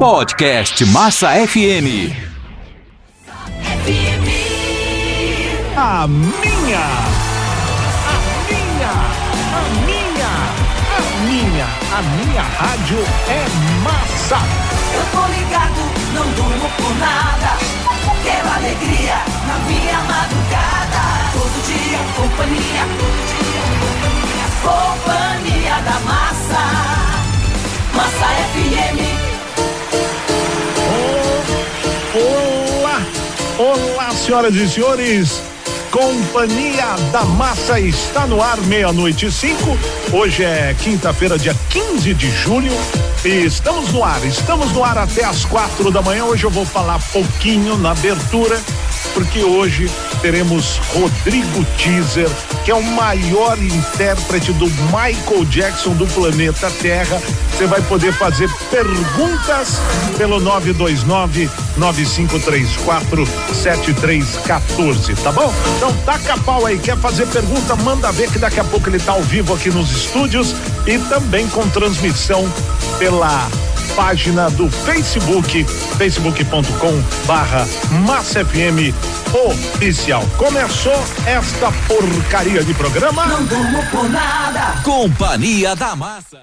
Podcast Massa FM. A minha, a minha, a minha, a minha, a minha rádio é massa. Eu tô ligado, não durmo por nada. Quero alegria na minha madrugada. Todo dia, companhia, todo dia, companhia. Companhia da massa. Massa FM. Senhoras e senhores. Companhia da Massa está no ar, meia-noite e cinco. Hoje é quinta-feira, dia 15 de julho. E estamos no ar, estamos no ar até as quatro da manhã. Hoje eu vou falar pouquinho na abertura, porque hoje teremos Rodrigo Teaser, que é o maior intérprete do Michael Jackson do planeta Terra. Você vai poder fazer perguntas pelo 929 9534 7314, tá bom? Então taca pau aí, quer fazer pergunta, manda ver que daqui a pouco ele tá ao vivo aqui nos estúdios e também com transmissão pela página do Facebook, facebook.com barra Massa FM oficial. Começou esta porcaria de programa. Não durmo por nada. Companhia da Massa.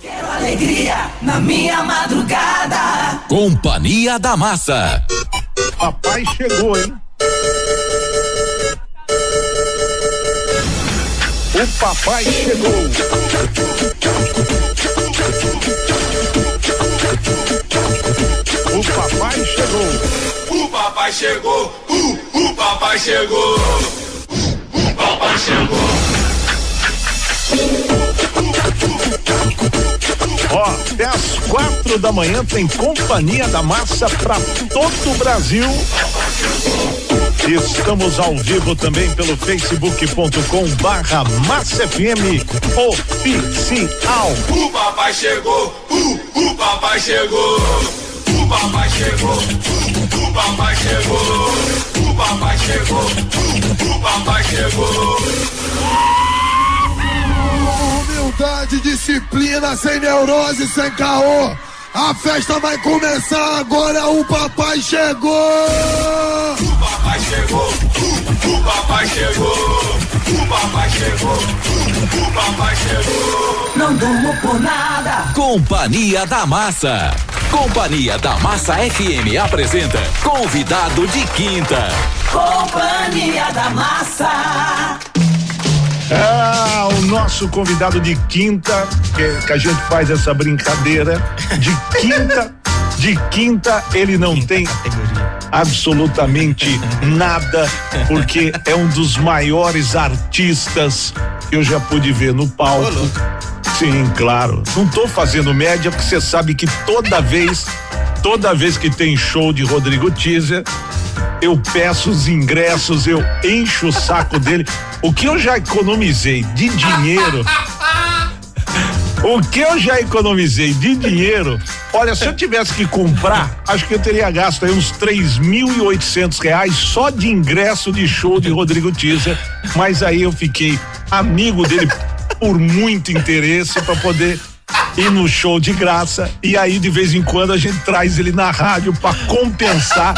Quero alegria na minha madrugada. Companhia da Massa. Papai chegou, hein? O papai chegou. O papai chegou. O papai chegou, uh, o papai chegou, o papai chegou. Ó, até às quatro da manhã tem Companhia da Massa pra todo o Brasil. Estamos ao vivo também pelo facebook.com barra Massa FM oficial. O papai chegou, uh, o papai chegou, o papai chegou, uh, o papai chegou, o papai chegou, uh, o papai chegou. Humildade, disciplina, sem neurose, sem caô. A festa vai começar agora, o papai chegou! O papai chegou, o papai chegou, o papai chegou, uh, o papai chegou. Não durmo por nada. Companhia da Massa. Companhia da Massa FM apresenta convidado de quinta. Companhia da massa. Ah, o nosso convidado de quinta, que, que a gente faz essa brincadeira, de quinta, de quinta ele não tem absolutamente nada, porque é um dos maiores artistas que eu já pude ver no palco. Sim, claro. Não tô fazendo média, porque você sabe que toda vez, toda vez que tem show de Rodrigo Teaser, eu peço os ingressos, eu encho o saco dele. O que eu já economizei de dinheiro. O que eu já economizei de dinheiro, olha, se eu tivesse que comprar, acho que eu teria gasto aí uns três mil e oitocentos reais só de ingresso de show de Rodrigo Teaser, mas aí eu fiquei amigo dele por muito interesse para poder ir no show de graça e aí de vez em quando a gente traz ele na rádio para compensar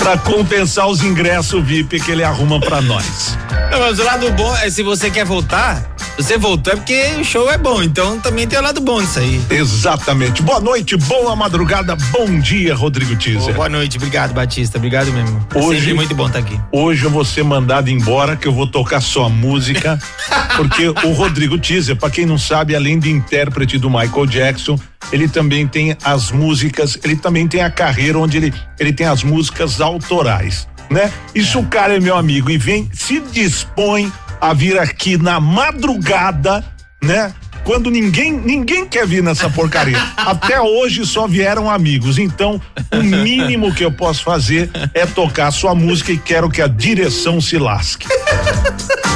para compensar os ingressos VIP que ele arruma para nós. Não, mas o lado bom é se você quer voltar, você voltou é porque o show é bom, então também tem o lado bom disso aí. Exatamente. Boa noite, boa madrugada, bom dia, Rodrigo Teaser. Boa noite, obrigado, Batista, obrigado mesmo. É Hoje- sempre muito bom estar aqui. Hoje eu vou ser mandado embora que eu vou tocar só música, porque o Rodrigo Teaser, para quem não sabe, além de intérprete do Michael Jackson, ele também tem as músicas, ele também tem a carreira onde ele ele tem as músicas autorais, né? Isso o cara é meu amigo e vem se dispõe a vir aqui na madrugada, né? Quando ninguém ninguém quer vir nessa porcaria. Até hoje só vieram amigos. Então, o mínimo que eu posso fazer é tocar sua música e quero que a direção se lasque.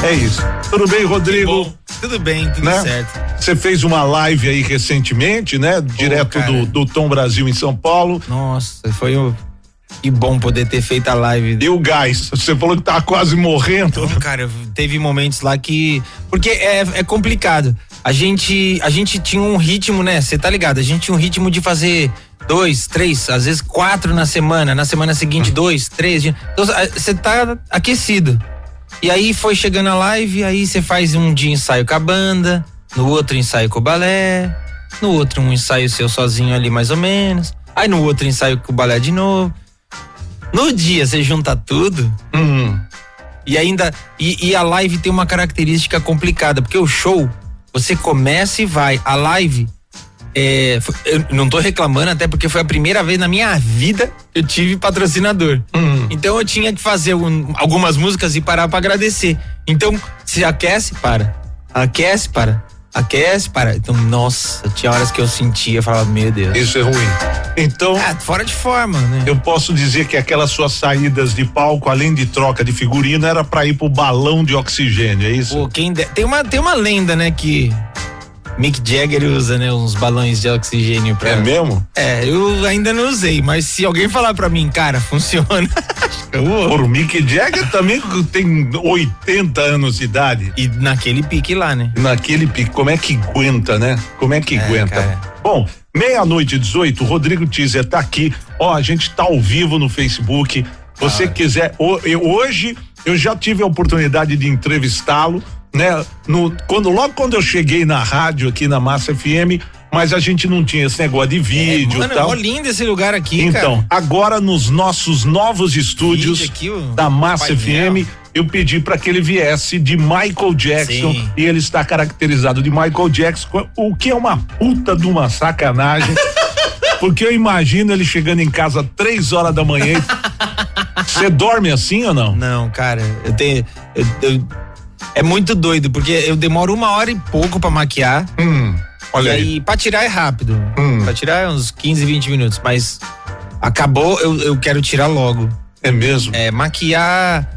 É isso. Tudo bem, Rodrigo? Tudo bem, tudo Né? certo. Você fez uma live aí recentemente, né? Direto do, do Tom Brasil em São Paulo. Nossa, foi o. Que bom poder ter feito a live. E o gás? Você falou que tava quase morrendo. Não, cara, teve momentos lá que. Porque é, é complicado. A gente, a gente tinha um ritmo, né? Você tá ligado? A gente tinha um ritmo de fazer dois, três, às vezes quatro na semana. Na semana seguinte, dois, três. Então você tá aquecido. E aí foi chegando a live, aí você faz um dia ensaio com a banda, no outro ensaio com o balé, no outro um ensaio seu sozinho ali mais ou menos. Aí no outro ensaio com o balé de novo. No dia você junta tudo. Hum. E ainda. E, e, a live tem uma característica complicada, porque o show, você começa e vai. A live. É, eu não tô reclamando, até porque foi a primeira vez na minha vida que eu tive patrocinador. Hum. Então eu tinha que fazer um, algumas músicas e parar para agradecer. Então, se aquece, para. Aquece, para aquece, para. Então, nossa, tinha horas que eu sentia, falava, meu Deus. Isso é ruim. Então. Ah, fora de forma, né? Eu posso dizer que aquelas suas saídas de palco, além de troca de figurino, era para ir pro balão de oxigênio, é isso? Pô, quem de... tem uma tem uma lenda, né, que Mick Jagger usa, né, uns balões de oxigênio pra. É mesmo? É, eu ainda não usei, mas se alguém falar pra mim, cara, funciona. Por Mick Jagger também tem 80 anos de idade. E naquele pique lá, né? Naquele pique, como é que aguenta, né? Como é que é, aguenta? Cara. Bom, meia-noite 18, Rodrigo Teaser tá aqui. Ó, a gente tá ao vivo no Facebook. Você ah. quiser, hoje eu já tive a oportunidade de entrevistá-lo né? No, quando, logo quando eu cheguei na rádio aqui na Massa FM, mas a gente não tinha esse negócio de vídeo é, mano, tal. lindo esse lugar aqui, Então, cara. agora nos nossos novos estúdios aqui, da Massa FM, eu pedi para que ele viesse de Michael Jackson Sim. e ele está caracterizado de Michael Jackson, o que é uma puta de uma sacanagem. porque eu imagino ele chegando em casa três horas da manhã. Você dorme assim ou não? Não, cara, eu tenho. Eu, eu é muito doido, porque eu demoro uma hora e pouco para maquiar. Hum, olha e aí. aí pra tirar é rápido. Hum. Pra tirar é uns 15, 20 minutos. Mas acabou, eu, eu quero tirar logo. É mesmo? É, maquiar.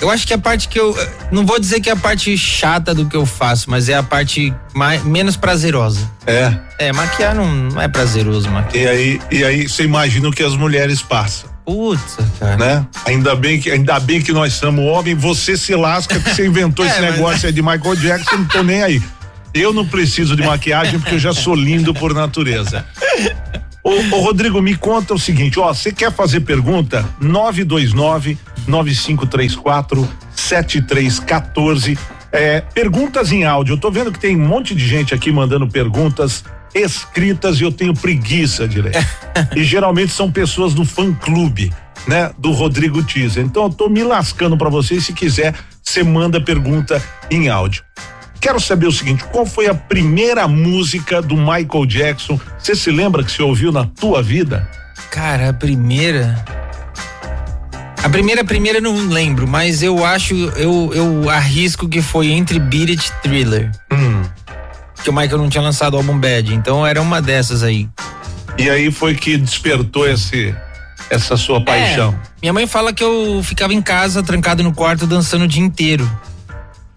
Eu acho que a parte que eu. Não vou dizer que é a parte chata do que eu faço, mas é a parte mais, menos prazerosa. É. É, maquiar não, não é prazeroso, maquiar. E aí, e aí você imagina o que as mulheres passam. Putz, cara. Né? Ainda bem que ainda bem que nós somos homem, você se lasca que você inventou é, esse negócio mas... aí de Michael Jackson, não tô nem aí. Eu não preciso de maquiagem porque eu já sou lindo por natureza. Ô, ô, Rodrigo, me conta o seguinte, ó, você quer fazer pergunta? 929 9534 7314 é, perguntas em áudio. Eu tô vendo que tem um monte de gente aqui mandando perguntas escritas e eu tenho preguiça de ler. e geralmente são pessoas do fã clube, né? Do Rodrigo Teaser. Então eu tô me lascando para você. Se quiser, você manda pergunta em áudio. Quero saber o seguinte: qual foi a primeira música do Michael Jackson? Você se lembra que você ouviu na tua vida? Cara, a primeira. A primeira, primeira não lembro, mas eu acho, eu, eu arrisco que foi entre Beat It Thriller. Hum que o Michael não tinha lançado o álbum Bad. Então era uma dessas aí. E aí foi que despertou esse essa sua paixão. É, minha mãe fala que eu ficava em casa trancado no quarto dançando o dia inteiro.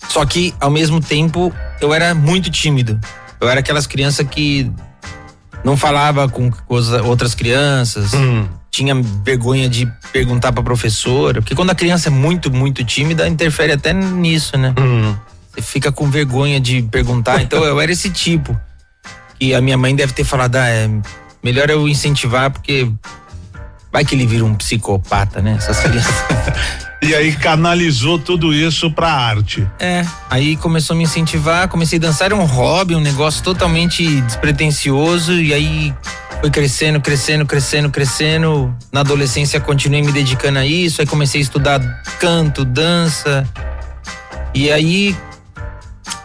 Só que ao mesmo tempo eu era muito tímido. Eu era aquelas crianças que não falava com outras crianças. Hum. Tinha vergonha de perguntar pra professora, porque quando a criança é muito, muito tímida, interfere até nisso, né? Hum fica com vergonha de perguntar. Então eu era esse tipo. E a minha mãe deve ter falado, ah, é melhor eu incentivar, porque vai que ele vira um psicopata, né? Essas crianças. E aí canalizou tudo isso pra arte. É, aí começou a me incentivar, comecei a dançar, era um hobby, um negócio totalmente despretensioso, e aí foi crescendo, crescendo, crescendo, crescendo. Na adolescência continuei me dedicando a isso, aí comecei a estudar canto, dança. E aí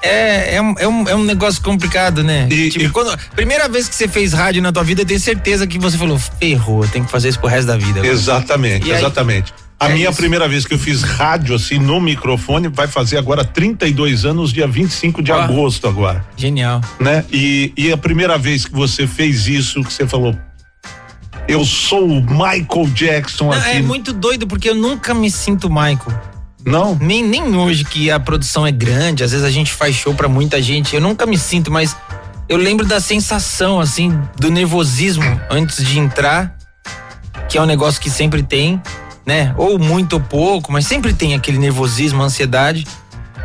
é, é, um, é, um, é um negócio complicado, né? E, tipo, e... Quando, primeira vez que você fez rádio na tua vida, eu tenho certeza que você falou, ferrou, tem que fazer isso pro resto da vida. Exatamente, exatamente. A é minha isso. primeira vez que eu fiz rádio assim no microfone vai fazer agora 32 anos, dia 25 de oh, agosto agora. Genial. Né? E, e a primeira vez que você fez isso, que você falou, eu sou o Michael Jackson Não, aqui. É muito doido porque eu nunca me sinto Michael. Não? Nem, nem hoje que a produção é grande, às vezes a gente faz show para muita gente. Eu nunca me sinto, mas eu lembro da sensação, assim, do nervosismo antes de entrar. que é um negócio que sempre tem, né? Ou muito ou pouco, mas sempre tem aquele nervosismo, ansiedade.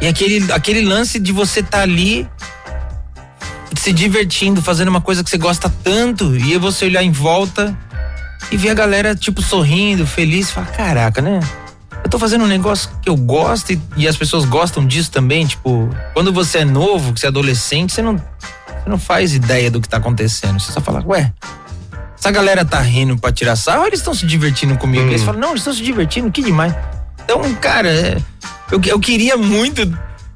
E aquele, aquele lance de você estar tá ali se divertindo, fazendo uma coisa que você gosta tanto, e você olhar em volta e ver a galera, tipo, sorrindo, feliz, e falar, caraca, né? Eu tô fazendo um negócio que eu gosto e, e, as pessoas gostam disso também. Tipo, quando você é novo, que você é adolescente, você não, você não faz ideia do que tá acontecendo. Você só fala, ué, essa galera tá rindo pra tirar sarro ou eles estão se divertindo comigo? Hum. Eles falam, não, eles estão se divertindo, que demais. Então, cara, é, eu, eu queria muito.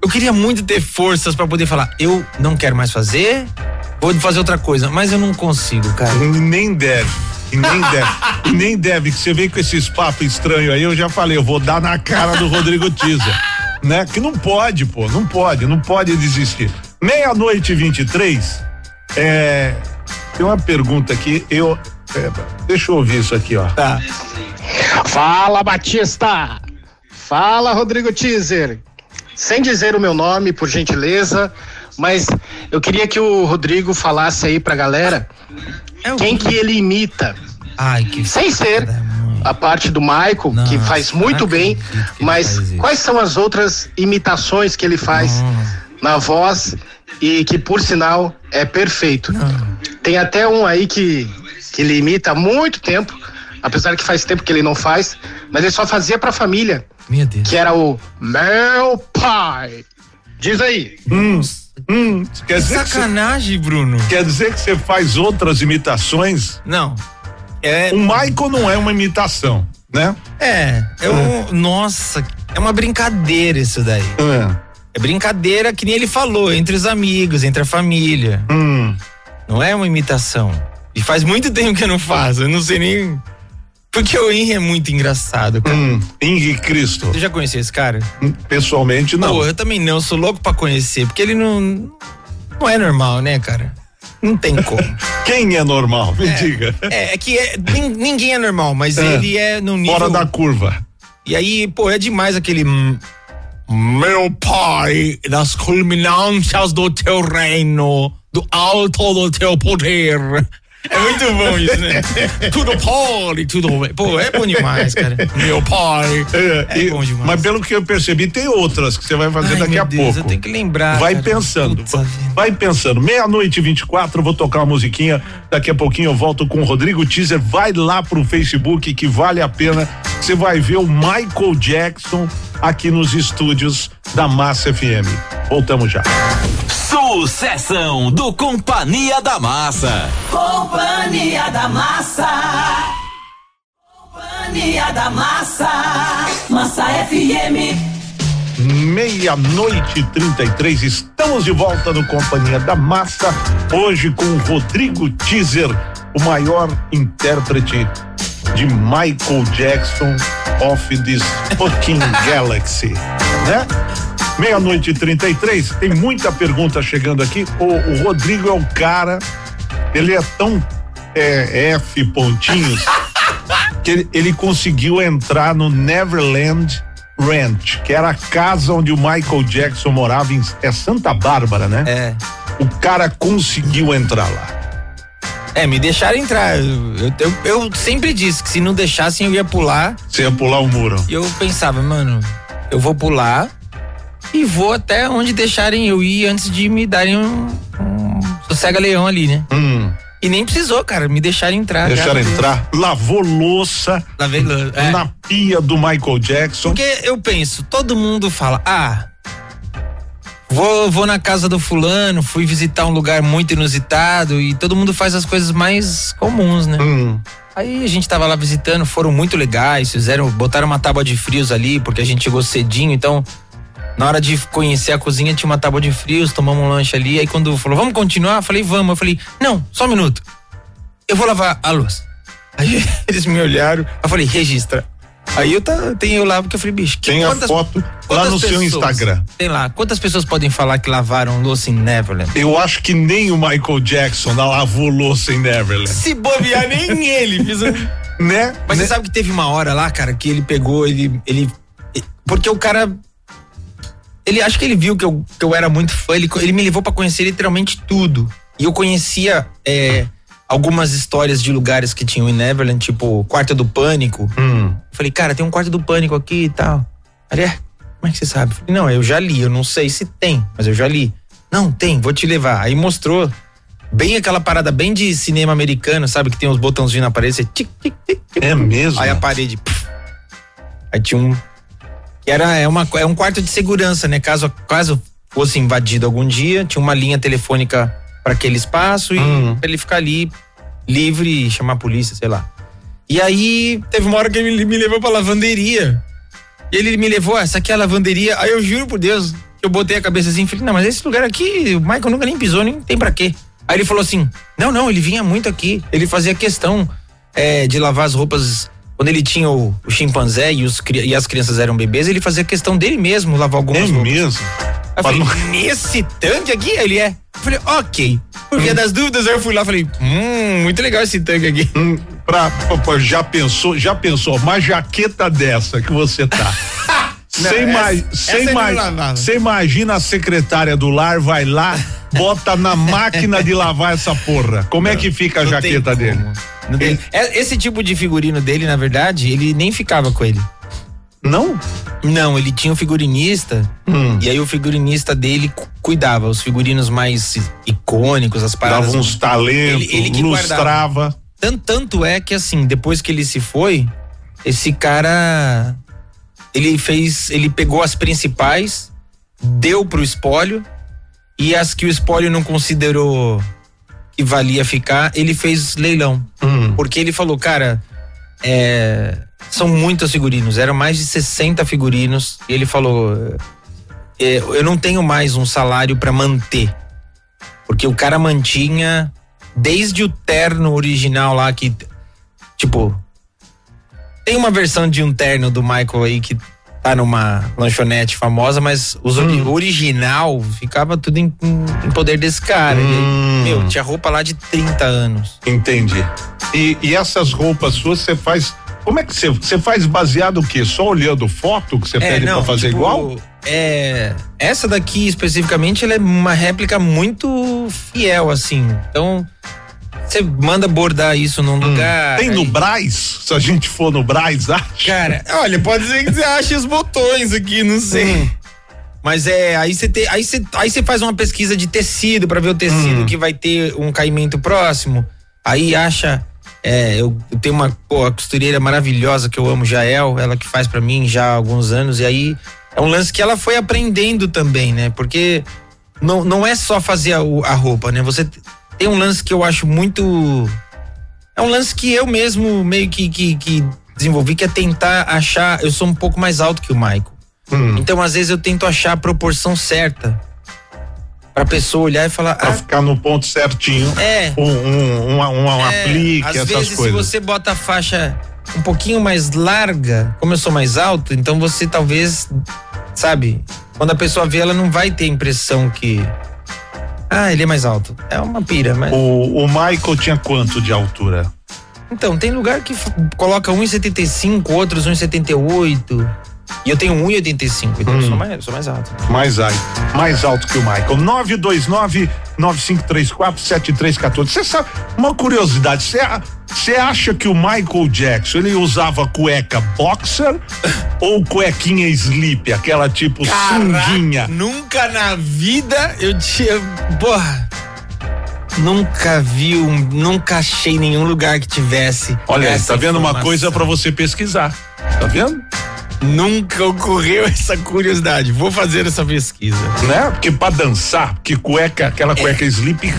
Eu queria muito ter forças para poder falar, eu não quero mais fazer, vou fazer outra coisa, mas eu não consigo, cara. Nem deve. E nem deve. e nem deve, que você vem com esses papos estranhos aí, eu já falei, eu vou dar na cara do Rodrigo Teaser. Né? Que não pode, pô, não pode, não pode desistir. Meia-noite e 23, é, tem uma pergunta aqui, eu. É, deixa eu ouvir isso aqui, ó. Tá. Fala, Batista! Fala, Rodrigo Teaser. Sem dizer o meu nome, por gentileza, mas eu queria que o Rodrigo falasse aí pra galera é quem que ele imita. Ai, que Sem ser a parte do Michael, Nossa, que faz muito bem, mas quais são as outras imitações que ele faz Nossa. na voz e que, por sinal, é perfeito. Não. Tem até um aí que, que ele imita há muito tempo, apesar que faz tempo que ele não faz, mas ele só fazia pra família. Meu Deus. Que era o meu pai. Diz aí. Hum. Hum, quer dizer sacanagem, que cê, Bruno. Quer dizer que você faz outras imitações? Não. É... O Michael não é uma imitação, né? É, é, um, nossa, é uma brincadeira isso daí. É. é. brincadeira que nem ele falou, entre os amigos, entre a família. Hum. Não é uma imitação. E faz muito tempo que eu não faço, eu não sei nem porque o Henry é muito engraçado, cara. Hum, Henry Cristo. Você já conheceu esse cara? Hum, pessoalmente, não. Pô, eu também não, sou louco pra conhecer, porque ele não. Não é normal, né, cara? Não tem como. Quem é normal? Me é, diga. É, é que é, ninguém é normal, mas é, ele é no nível. Fora da curva. E aí, pô, é demais aquele. Meu pai, das culminâncias do teu reino, do alto do teu poder, é muito bom isso, né? tudo pode, tudo. Pô, é bom demais, cara. Meu pai. É, é bom demais. Mas pelo que eu percebi, tem outras que você vai fazer Ai, daqui a Deus, pouco. Eu tenho que lembrar. Vai cara. pensando. vai pensando. Meia-noite e 24, vou tocar uma musiquinha. Daqui a pouquinho eu volto com o Rodrigo Teaser. Vai lá pro Facebook que vale a pena. Você vai ver o Michael Jackson aqui nos estúdios da Massa FM. Voltamos já. Sucessão do Companhia da Massa. Companhia da Massa. Companhia da Massa. Massa FM. Meia-noite e 33, estamos de volta no Companhia da Massa. Hoje com o Rodrigo Teaser, o maior intérprete de Michael Jackson of this fucking galaxy, né? Meia-noite e 33, tem muita pergunta chegando aqui. O, o, Rodrigo é o cara, ele é tão é, F pontinhos que ele, ele conseguiu entrar no Neverland Ranch, que era a casa onde o Michael Jackson morava em é Santa Bárbara, né? É. O cara conseguiu entrar lá. É, me deixaram entrar. Eu, eu, eu, sempre disse que se não deixassem eu ia pular. Você ia pular o muro. E eu pensava, mano, eu vou pular e vou até onde deixarem eu ir antes de me darem um, um sossega-leão ali, né? Hum. E nem precisou, cara, me deixaram entrar. Deixaram entrar, lavou louça. Lavei louça. É. Na pia do Michael Jackson. Porque eu penso, todo mundo fala, ah, vou, vou na casa do fulano, fui visitar um lugar muito inusitado e todo mundo faz as coisas mais comuns, né? Hum. Aí a gente tava lá visitando, foram muito legais, fizeram, botaram uma tábua de frios ali, porque a gente chegou cedinho, então na hora de conhecer a cozinha, tinha uma tábua de frios, tomamos um lanche ali. Aí quando falou, vamos continuar? Eu falei, vamos. Eu falei, não, só um minuto. Eu vou lavar a luz. Aí eles me olharam, eu falei, registra. Aí eu tá, tenho eu lá, porque eu falei, bicho, que, tem quantas, a foto lá no pessoas, seu Instagram. Tem lá, quantas pessoas podem falar que lavaram louça em Neverland? Eu acho que nem o Michael Jackson lavou louça em Neverland. Se bobear, nem ele. Um... Né? Mas né? você sabe que teve uma hora lá, cara, que ele pegou, ele. ele porque o cara ele acho que ele viu que eu, que eu era muito fã, ele, ele me levou para conhecer literalmente tudo. E eu conhecia é, algumas histórias de lugares que tinham em Neverland, tipo Quarto do Pânico. Hum. Falei, cara, tem um Quarto do Pânico aqui e tal. Ele é, como é que você sabe? Falei, não, eu já li, eu não sei se tem, mas eu já li. Não, tem, vou te levar. Aí mostrou bem aquela parada bem de cinema americano, sabe? Que tem os botãozinhos na parede, você tic, tic, tic, tic. É mesmo? Aí a parede. puf. aí tinha um. Que era é, uma, é um quarto de segurança, né? Caso, caso fosse invadido algum dia, tinha uma linha telefônica para aquele espaço e Hum. pra ele ficar ali livre e chamar a polícia, sei lá. E aí teve uma hora que ele me levou pra lavanderia. E ele me levou, "Ah, essa aqui é a lavanderia. Aí eu juro por Deus, que eu botei a cabeça assim, falei, não, mas esse lugar aqui, o Michael nunca nem pisou, nem tem pra quê. Aí ele falou assim: não, não, ele vinha muito aqui. Ele fazia questão é, de lavar as roupas. Quando ele tinha o, o chimpanzé e, os, e as crianças eram bebês, ele fazia questão dele mesmo lavar algumas É roupas. mesmo? Aí eu falei, nesse tanque aqui? Ele é. Eu falei, ok. Por via das dúvidas, eu fui lá e falei, hum, muito legal esse tanque aqui. Hum, pra, pra- pra- já pensou, já pensou, uma jaqueta dessa que você tá. Não, Você essa- ima- essa você ele ima- não lavava. você imagina a secretária do lar vai lá, bota na máquina de lavar essa porra. Como é que fica a Não jaqueta dele? Não tem- É, Esse tipo de figurino dele, na verdade, ele nem ficava com ele. Não? Não, ele tinha um figurinista Hum. e aí o figurinista dele cu- cuidava os figurinos mais icônicos, as paradas. Dava uns talentos, Ele- ele lustrava. Tanto, tanto é que assim, depois que ele se foi, esse cara ele fez, ele pegou as principais, deu pro espólio e as que o espólio não considerou que valia ficar, ele fez leilão. Hum. Porque ele falou, cara, é, são muitos figurinos, eram mais de 60 figurinos. E ele falou: é, eu não tenho mais um salário pra manter. Porque o cara mantinha desde o terno original lá que, tipo, tem uma versão de um terno do Michael aí que tá numa lanchonete famosa, mas o original ficava tudo em, em- poder desse cara. Aí, Hum. meu, tinha roupa lá de 30 anos. Entendi. E, e essas roupas suas você faz. Como é que você você faz baseado o quê? Só olhando foto que você pede pra fazer tipo, igual? É, essa daqui especificamente, ela é uma réplica muito fiel, assim. Então, você manda bordar isso num lugar. Hum. Tem no aí- Braz? Se a gente for no Braz, acha? Cara, olha, pode ser que você ache os botões aqui, não sei. Hum. Mas é, aí você tem, aí você, aí você faz uma pesquisa de tecido pra ver o tecido Hum. que vai ter um caimento próximo. Aí acha, é, eu, eu tenho uma pô, a costureira maravilhosa que eu amo, Jael, ela que faz pra mim já há alguns anos e aí é um lance que ela foi aprendendo também, né? Porque não, não é só fazer a, a roupa, né? Você tem um lance que eu acho muito é um lance que eu mesmo meio que, que, que desenvolvi, que é tentar achar. Eu sou um pouco mais alto que o Michael. Hum. Então, às vezes, eu tento achar a proporção certa. Pra pessoa olhar e falar. Pra Ah, ficar no ponto certinho. é. Um, um, um, um, um é, aplique, às essas vezes, coisas. se você bota a faixa um pouquinho mais larga, como eu sou mais alto, então você talvez, sabe, quando a pessoa vê, ela não vai ter a impressão que. Ah, ele é mais alto. É uma pira, mas. O, o Michael tinha quanto de altura? Então, tem lugar que coloca 1,75, outros 1,78. E eu tenho 1,85, então eu Hum. sou mais, eu sou mais alto. Mais, ai- mais alto que o Michael. 929 9534 7314. Você sabe, uma curiosidade, você você acha que o Michael Jackson ele usava cueca boxer ou cuequinha slip, aquela tipo sunguinha? Nunca na vida eu tinha. Porra. Nunca vi um. Nunca achei nenhum lugar que tivesse. Olha, tá vendo uma informação. coisa pra você pesquisar. Tá vendo? Nunca ocorreu essa curiosidade. Vou fazer essa pesquisa. Né? Porque pra dançar, porque cueca, aquela cueca slip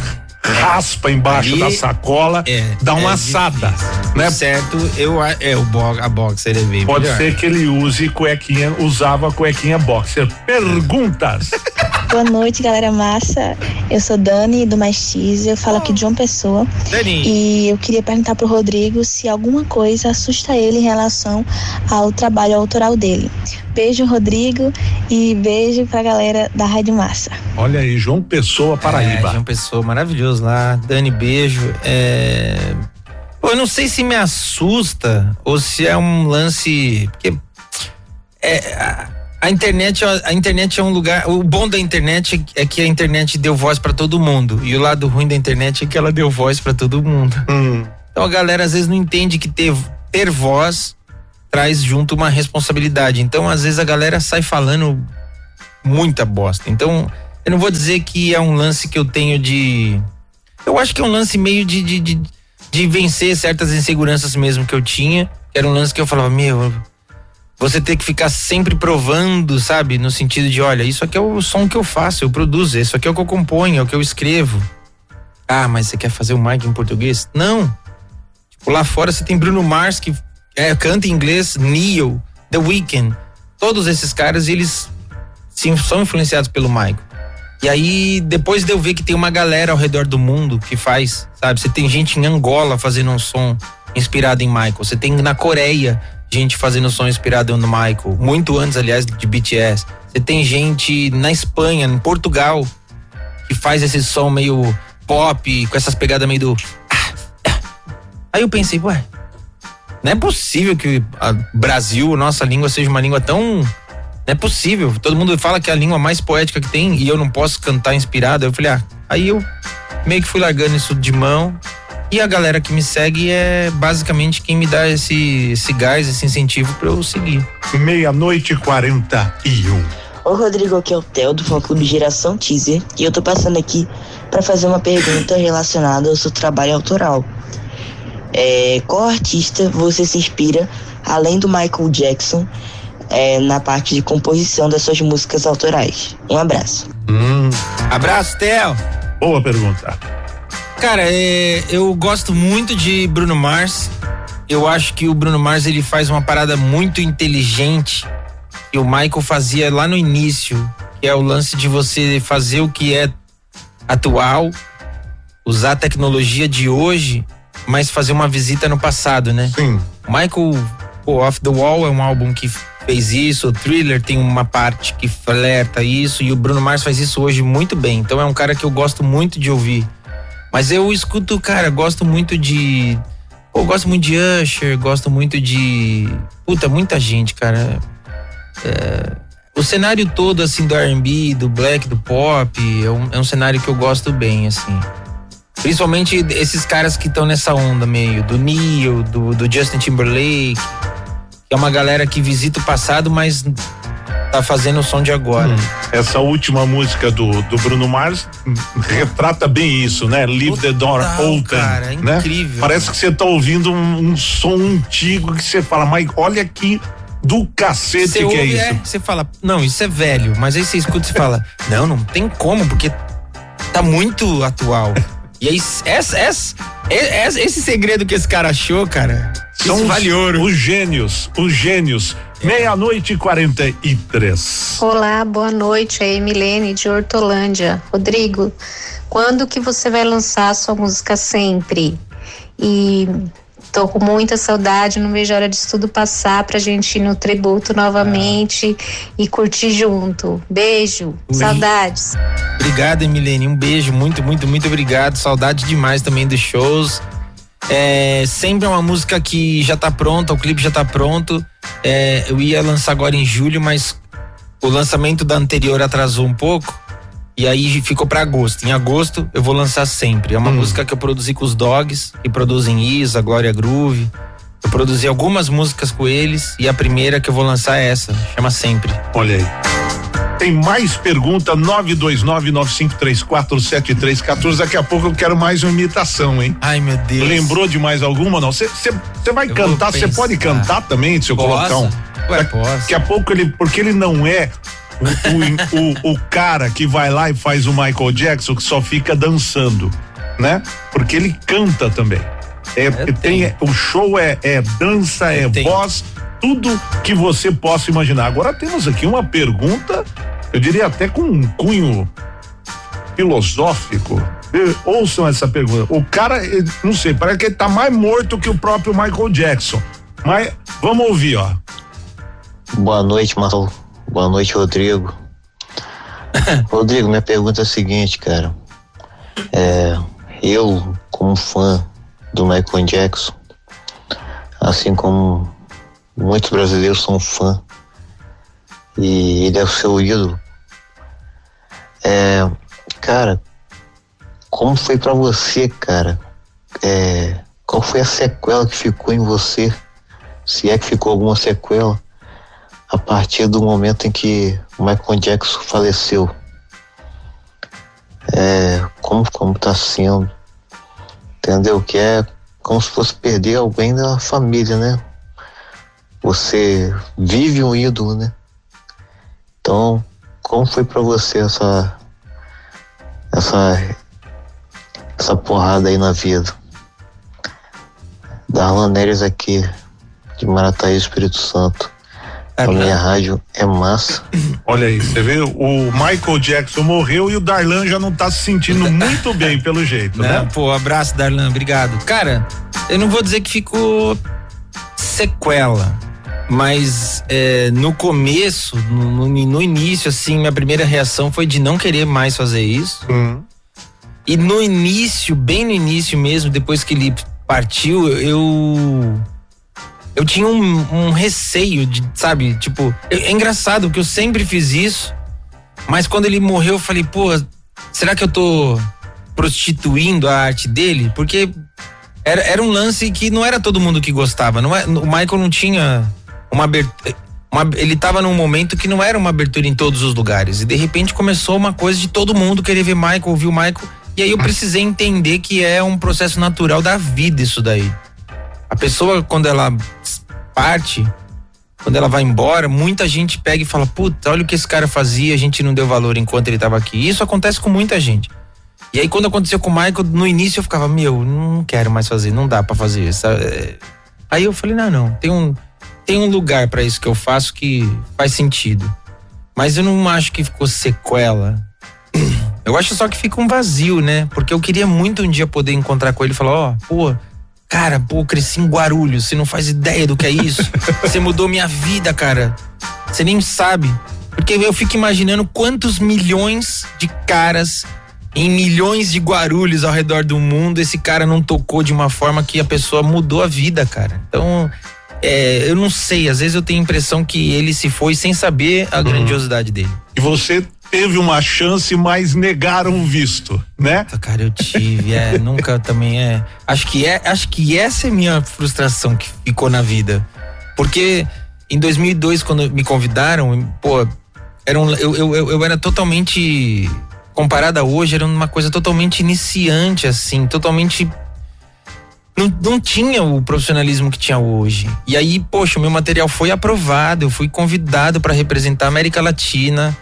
raspa embaixo Ali- da sacola, É. dá uma é assada, difícil. né? Certo, eu a- é o bo, a boxer é bem Pode melhor. ser que ele use cuequinha, usava cuequinha boxer. Perguntas. Boa noite, galera massa. Eu sou Dani do Mais Cheese, eu falo aqui de uma pessoa. Dani, E eu queria perguntar pro Rodrigo se alguma coisa assusta ele em relação ao trabalho autoral dele. Beijo, Rodrigo, e beijo pra galera da Rádio Massa. Olha aí, João Pessoa, É, Paraíba. João Pessoa, maravilhoso lá. Dani, beijo. É... Pô, eu não sei se me assusta ou se é um lance. Porque é, a, A internet, a internet é um lugar. O bom da internet é que a internet deu voz para todo mundo. E o lado ruim da internet é que ela deu voz para todo mundo. Hum. Então a galera às vezes não entende que ter, ter voz traz junto uma responsabilidade. Então, às vezes, a galera sai falando muita bosta. Então, eu não vou dizer que é um lance que eu tenho de. Eu acho que é um lance meio de, de, de, de vencer certas inseguranças mesmo que eu tinha. Era um lance que eu falava, meu, você ter que ficar sempre provando, sabe? No sentido de, olha, isso aqui é o som que eu faço, eu produzo, isso aqui é o que eu componho, é o que eu escrevo. Ah, mas você quer fazer o mic em português? Não. Tipo, lá fora você tem Bruno Mars que é, canta em inglês, Neil, The Weeknd, todos esses caras, eles sim, são influenciados pelo Michael. E aí, depois de eu ver que tem uma galera ao redor do mundo que faz, sabe? Você tem gente em Angola fazendo um som inspirado em Michael. Você tem na Coreia gente fazendo som inspirado no Michael. Muito antes, aliás, de BTS. Você tem gente na Espanha, em Portugal, que faz esse som meio pop, com essas pegadas meio do. Aí eu pensei, ué, não é possível que o Brasil, nossa língua, seja uma língua tão. Não é possível. Todo mundo fala que é a língua mais poética que tem e eu não posso cantar inspirado. Eu falei, ah, aí eu meio que fui largando isso de mão. E a galera que me segue é basicamente quem me dá esse, esse gás, esse incentivo para eu seguir. Meia-noite e 41. Oi, Rodrigo, aqui é o Theo do Fã Clube Geração Teaser e eu tô passando aqui para fazer uma pergunta relacionada ao seu trabalho autoral. É, qual artista você se inspira, além do Michael Jackson, é, na parte de composição das suas músicas autorais? Um abraço. Hum. Abraço, Theo. Boa pergunta. Cara, é, eu gosto muito de Bruno Mars. Eu acho que o Bruno Mars ele faz uma parada muito inteligente que o Michael fazia lá no início, que é o lance de você fazer o que é atual, usar a tecnologia de hoje mas fazer uma visita no passado, né? Sim. Michael pô, Off the Wall é um álbum que fez isso, o Thriller tem uma parte que flerta isso e o Bruno Mars faz isso hoje muito bem. Então é um cara que eu gosto muito de ouvir. Mas eu escuto, cara, gosto muito de Pô, gosto muito de Usher, gosto muito de. Puta, muita gente, cara. É, o cenário todo, assim, do RB, do black, do pop, é um, é um cenário que eu gosto bem, assim. Principalmente esses caras que estão nessa onda meio, do Neil, do, do Justin Timberlake, que é uma galera que visita o passado, mas tá fazendo o som de agora. Hum. Essa última música do, do Bruno Mars retrata bem isso, né? Leave the door open. Cara, é né? incrível. Parece que você tá ouvindo um, um, som antigo que você fala, mas olha aqui do cacete cê que é ouve, é isso. Você fala, não, isso é velho, mas aí você escuta e fala, não, não tem como, porque tá muito atual. E aí, essa, essa, essa, esse segredo que esse cara achou, cara, são os, vale ouro. Os gênios, os gênios. Meia-noite e 43. Olá, boa noite. É Emilene de Hortolândia. Rodrigo, quando que você vai lançar a sua música sempre? E Tô com muita saudade, não vejo a hora disso tudo passar pra gente ir no tributo novamente ah. e curtir junto. Beijo, Ui. saudades. Obrigado, Emilene. Um beijo, muito, muito, muito obrigado. Saudade demais também dos shows. É, sempre é uma música que já tá pronta, o clipe já tá pronto. É, eu ia lançar agora em julho, mas o lançamento da anterior atrasou um pouco. E aí ficou para agosto. Em agosto eu vou lançar sempre. É uma hum. música que eu produzi com os Dogs, que produzem Isa, Glória Groove. Eu produzi algumas músicas com eles e a primeira que eu vou lançar é essa, chama Sempre. Olha aí. Tem mais pergunta 92995347314. Daqui a pouco eu quero mais uma imitação, hein? Ai, meu Deus. Lembrou de mais alguma não? Você vai eu cantar, você pode cantar também, se eu Posso? colocar um. Ué, posso. Daqui a pouco ele, porque ele não é o, o, o, cara que vai lá e faz o Michael Jackson que só fica dançando, né? Porque ele canta também. É, tem, o show é, é dança, é voz, tudo que você possa imaginar. Agora temos aqui uma pergunta, eu diria até com um cunho filosófico. Ouçam essa pergunta. O cara, não sei, parece que ele tá mais morto que o próprio Michael Jackson. Mas vamos ouvir, ó. Boa noite, Marcelo. Boa noite, Rodrigo. Rodrigo, minha pergunta é a seguinte, cara. É, eu, como fã do Michael Jackson, assim como muitos brasileiros são fã, e ele é o seu ídolo. É, cara, como foi para você, cara? É, qual foi a sequela que ficou em você? Se é que ficou alguma sequela a partir do momento em que Michael Jackson faleceu? É, como como tá sendo? Entendeu? Que é como se fosse perder alguém da família, né? Você vive um ídolo, né? Então, como foi para você essa essa essa porrada aí na vida? Darlan Neres aqui de Marataí, Espírito Santo. A minha rádio é massa. Olha aí, você vê, o Michael Jackson morreu e o Darlan já não tá se sentindo muito bem pelo jeito, Não, né? Pô, abraço, Darlan, obrigado. Cara, eu não vou dizer que ficou sequela, mas é, no começo, no, no- no início, assim, minha primeira reação foi de não querer mais fazer isso. E no início, bem no início mesmo, depois que ele partiu, eu. Eu tinha um, um receio de, sabe, tipo, é engraçado que eu sempre fiz isso, mas quando ele morreu eu falei, pô, será que eu tô prostituindo a arte dele? Porque era, era um lance que não era todo mundo que gostava, não é, o Michael não tinha uma abertura, ele tava num momento que não era uma abertura em todos os lugares e de repente começou uma coisa de todo mundo querer ver Michael, ouvir o Michael e aí eu precisei entender que é um processo natural da vida isso daí. A pessoa quando ela parte, quando ela vai embora, muita gente pega e fala: "Puta, olha o que esse cara fazia, a gente não deu valor enquanto ele tava aqui". Isso acontece com muita gente. E aí quando aconteceu com o Michael, no início eu ficava: "Meu, não quero mais fazer, não dá pra fazer isso". É, Aí eu falei: "Não, não, tem um tem um lugar pra isso que eu faço que faz sentido". Mas eu não acho que ficou sequela. Eu acho só que fica um vazio, né? Porque eu queria muito um dia poder encontrar com ele e falar, ó, pô, cara, pô, cresci em Guarulhos, você não faz ideia do que é isso. Você mudou minha vida, cara. Você nem sabe. Porque eu fico imaginando quantos milhões de caras em milhões de Guarulhos ao redor do mundo esse cara não tocou de uma forma que a pessoa mudou a vida, cara. Então, é, eu não sei, às vezes eu tenho a impressão que ele se foi sem saber a grandiosidade dele. E você teve uma chance, mas negaram o visto, né? Cara, eu tive, é, nunca também é. Acho que é, acho que essa é minha frustração que ficou na vida. Porque em 2002 quando me convidaram, pô, era um, eu, eu, eu, eu era totalmente comparada a hoje, era uma coisa totalmente iniciante assim, totalmente não, não tinha o profissionalismo que tinha hoje. E aí, poxa, o meu material foi aprovado, eu fui convidado para representar a América Latina,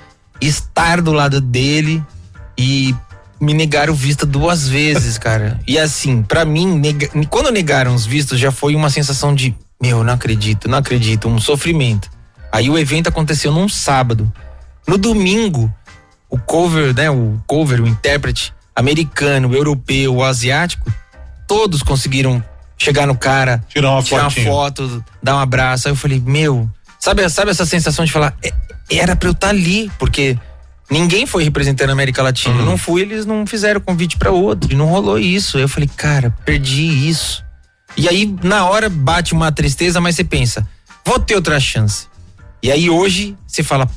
estar do lado dele e me negaram o visto duas vezes, cara. E assim, pra mim, nega- quando negaram os vistos, já foi uma sensação de, meu, não acredito, não acredito, um sofrimento. Aí o evento aconteceu num sábado. No domingo, o cover, né, o cover, o intérprete americano, europeu, asiático, todos conseguiram chegar no cara, tirar uma, fotinha. foto, dar um abraço. Aí eu falei, meu, sabe, sabe essa sensação de falar, "É- era pra eu estar ali, porque ninguém foi representando a América Latina. Eu não fui, eles não fizeram convite pra outro, e não rolou isso. Eu falei, cara, perdi isso. E aí, na hora, bate uma tristeza, mas você pensa, vou ter outra chance. E aí hoje você fala,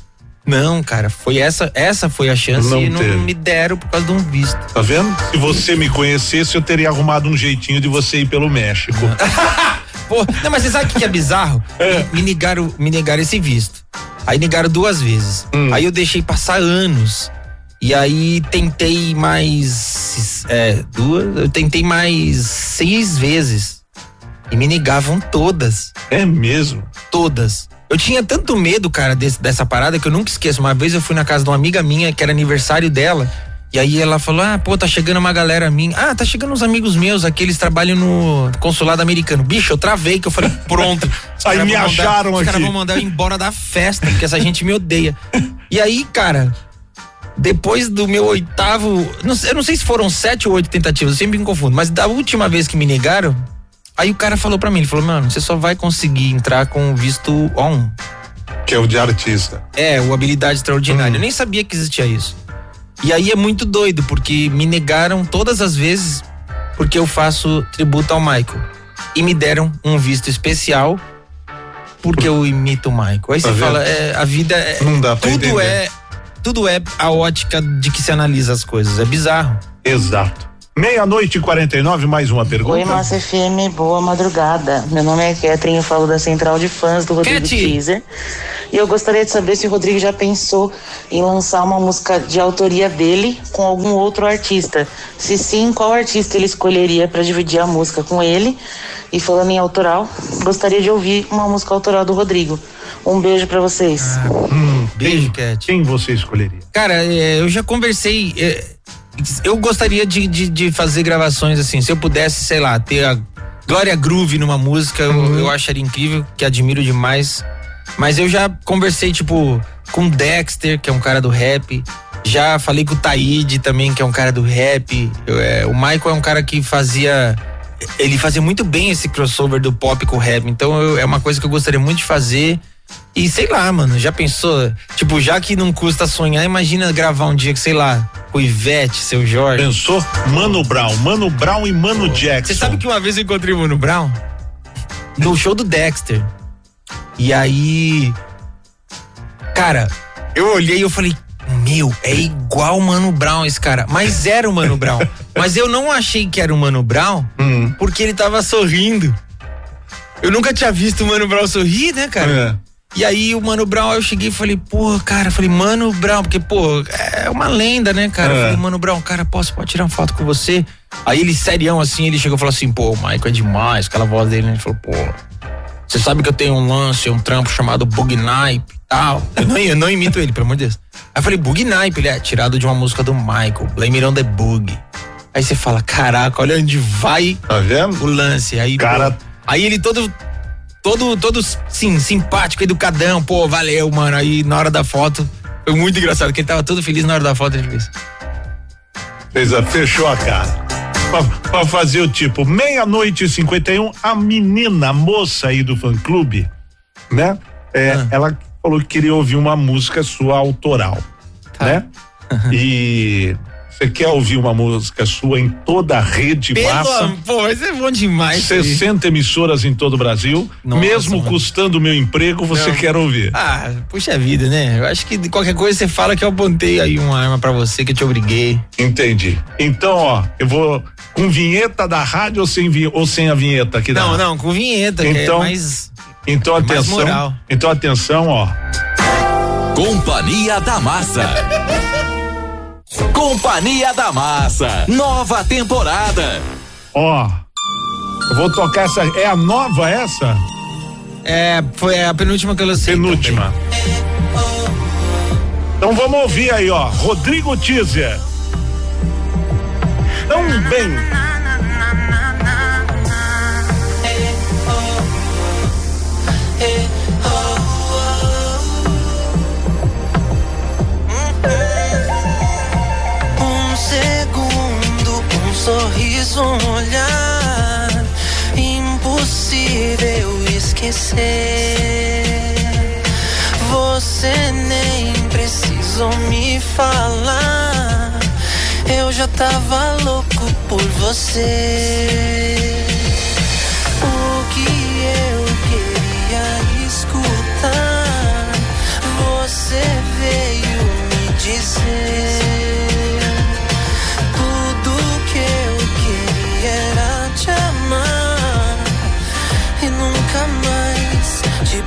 não, cara, foi essa, essa foi a chance Não e não teve. me deram por causa de um visto. Tá vendo? Se você me conhecesse, eu teria arrumado um jeitinho de você ir pelo México. Pô, não, mas você sabe o que é bizarro? Me, me negaram, me negaram esse visto. Aí negaram duas vezes. Aí eu deixei passar anos. E aí tentei mais. É, duas. Eu tentei mais seis vezes. E me negavam todas. É mesmo? Todas. Eu tinha tanto medo, cara, desse- dessa parada que eu nunca esqueço. Uma vez eu fui na casa de uma amiga minha, que era aniversário dela. E aí ela falou: Ah, pô, tá chegando uma galera minha. Ah, tá chegando uns amigos meus aqui, eles trabalham no consulado americano. Bicho, eu travei, que eu falei, pronto. Os Aí caras me mandar- acharam Os caras aqui. vão mandar eu embora da festa, porque essa gente me odeia. E aí, cara, depois do meu oitavo. não sei- eu não sei se foram sete ou oito tentativas, eu sempre me confundo, mas da última vez que me negaram, aí o cara falou pra mim: ele falou, mano, você só vai conseguir entrar com o visto on. Que é o de artista. É, o habilidade extraordinária. Eu nem sabia que existia isso. E aí é muito doido, porque me negaram todas as vezes porque eu faço tributo ao Michael. E me deram um visto especial porque eu imito o Michael. Aí Tá você vendo? fala, é, a vida é. Não dá pra tudo entender. é. Tudo é a ótica de que se analisa as coisas. É bizarro. Exato. Meia-noite e 49, mais uma pergunta. Oi, Massa FM, boa madrugada. Meu nome é Catherine, eu falo da Central de Fãs do Rodrigo Cat. Teaser. E eu gostaria de saber se o Rodrigo já pensou em lançar uma música de autoria dele com algum outro artista. Se sim, qual artista ele escolheria para dividir a música com ele? E falando em autoral, gostaria de ouvir uma música autoral do Rodrigo. Um beijo para vocês. Hum, Beijo, Cat. quem você escolheria? Cara, é, eu já conversei. Eu gostaria de, de, de fazer gravações assim. Se eu pudesse, sei lá, ter a Glória Groove numa música, eu- Uhum. eu, acharia incrível, que admiro demais. Mas eu já conversei, tipo, com o Dexter, que é um cara do rap. Já falei com o Taíde também, que é um cara do rap. Eu, é, o Michael é um cara que fazia. Ele fazia muito bem esse crossover do pop com o rap. Então eu- é uma coisa que eu gostaria muito de fazer. E sei lá, mano, já pensou? Tipo, já que não custa sonhar, imagina gravar um dia que, sei lá, com o Ivete, seu Jorge. Pensou? Mano Brown, Mano Brown e Mano Jackson. Você sabe que uma vez eu encontrei o Mano Brown? No show do Dexter. E aí. Cara, eu olhei e eu falei, meu, é igual o Mano Brown esse cara. Mas era o Mano Brown. Mas eu não achei que era o Mano Brown Hum. porque ele tava sorrindo. Eu nunca tinha visto o Mano Brown sorrir, né, cara? É. E aí o Mano Brown, eu cheguei e falei, pô, cara, falei, Mano Brown, porque, pô, é uma lenda, né, cara? Eu É. falei, Mano Brown, cara, posso, pode tirar uma foto com você? Aí ele, serião, assim, ele chegou e falou assim, pô, o Michael é demais, aquela voz dele, né? Ele falou, pô, você sabe que eu tenho um lance, um trampo chamado Bug Nipe e tal. Eu não, eu não imito ele, pelo amor de Deus. Aí eu falei, Bug Nipe, ele é tirado de uma música do Michael, Blame It on the Bug. Aí você fala, caraca, olha onde vai Tá vendo? o lance. Aí, Cara- pô, aí ele todo, todo, todo, sim, simpático, educadão, pô, valeu, mano. Aí na hora da foto, foi muito engraçado, que ele tava todo feliz na hora da foto, ele fez. Fez a, fechou a cara. Pra, pra fazer o tipo, meia-noite e 51, a menina, a moça aí do fã clube, né? É, Ah. Ela falou que queria ouvir uma música sua autoral, Tá. né? E você quer ouvir uma música sua em toda a rede Pelo massa? pô, mas é bom demais. isso aí. 60 emissoras em todo o Brasil, Nossa, mesmo mano. custando o meu emprego, você Não. quer ouvir. Ah, puxa vida, né? Eu acho que de qualquer coisa você fala que eu apontei aí uma arma pra você, que eu te obriguei. Entendi. Então, ó, eu vou com vinheta da rádio ou sem, ou sem a vinheta aqui da Não, rádio? não, com vinheta, que Então, é mais. Então mais atenção. moral. Então atenção, ó. Companhia da Massa. Companhia da Massa. Nova temporada. Ó. Eu vou tocar essa. É a nova essa? É, foi a penúltima que eu lancei. Penúltima. Então vamos ouvir aí, ó. Rodrigo Teaser. Tão bem. Sorriso, um olhar impossível esquecer. Você nem precisou me falar. Eu já tava louco por você. O que eu queria escutar, você veio me dizer.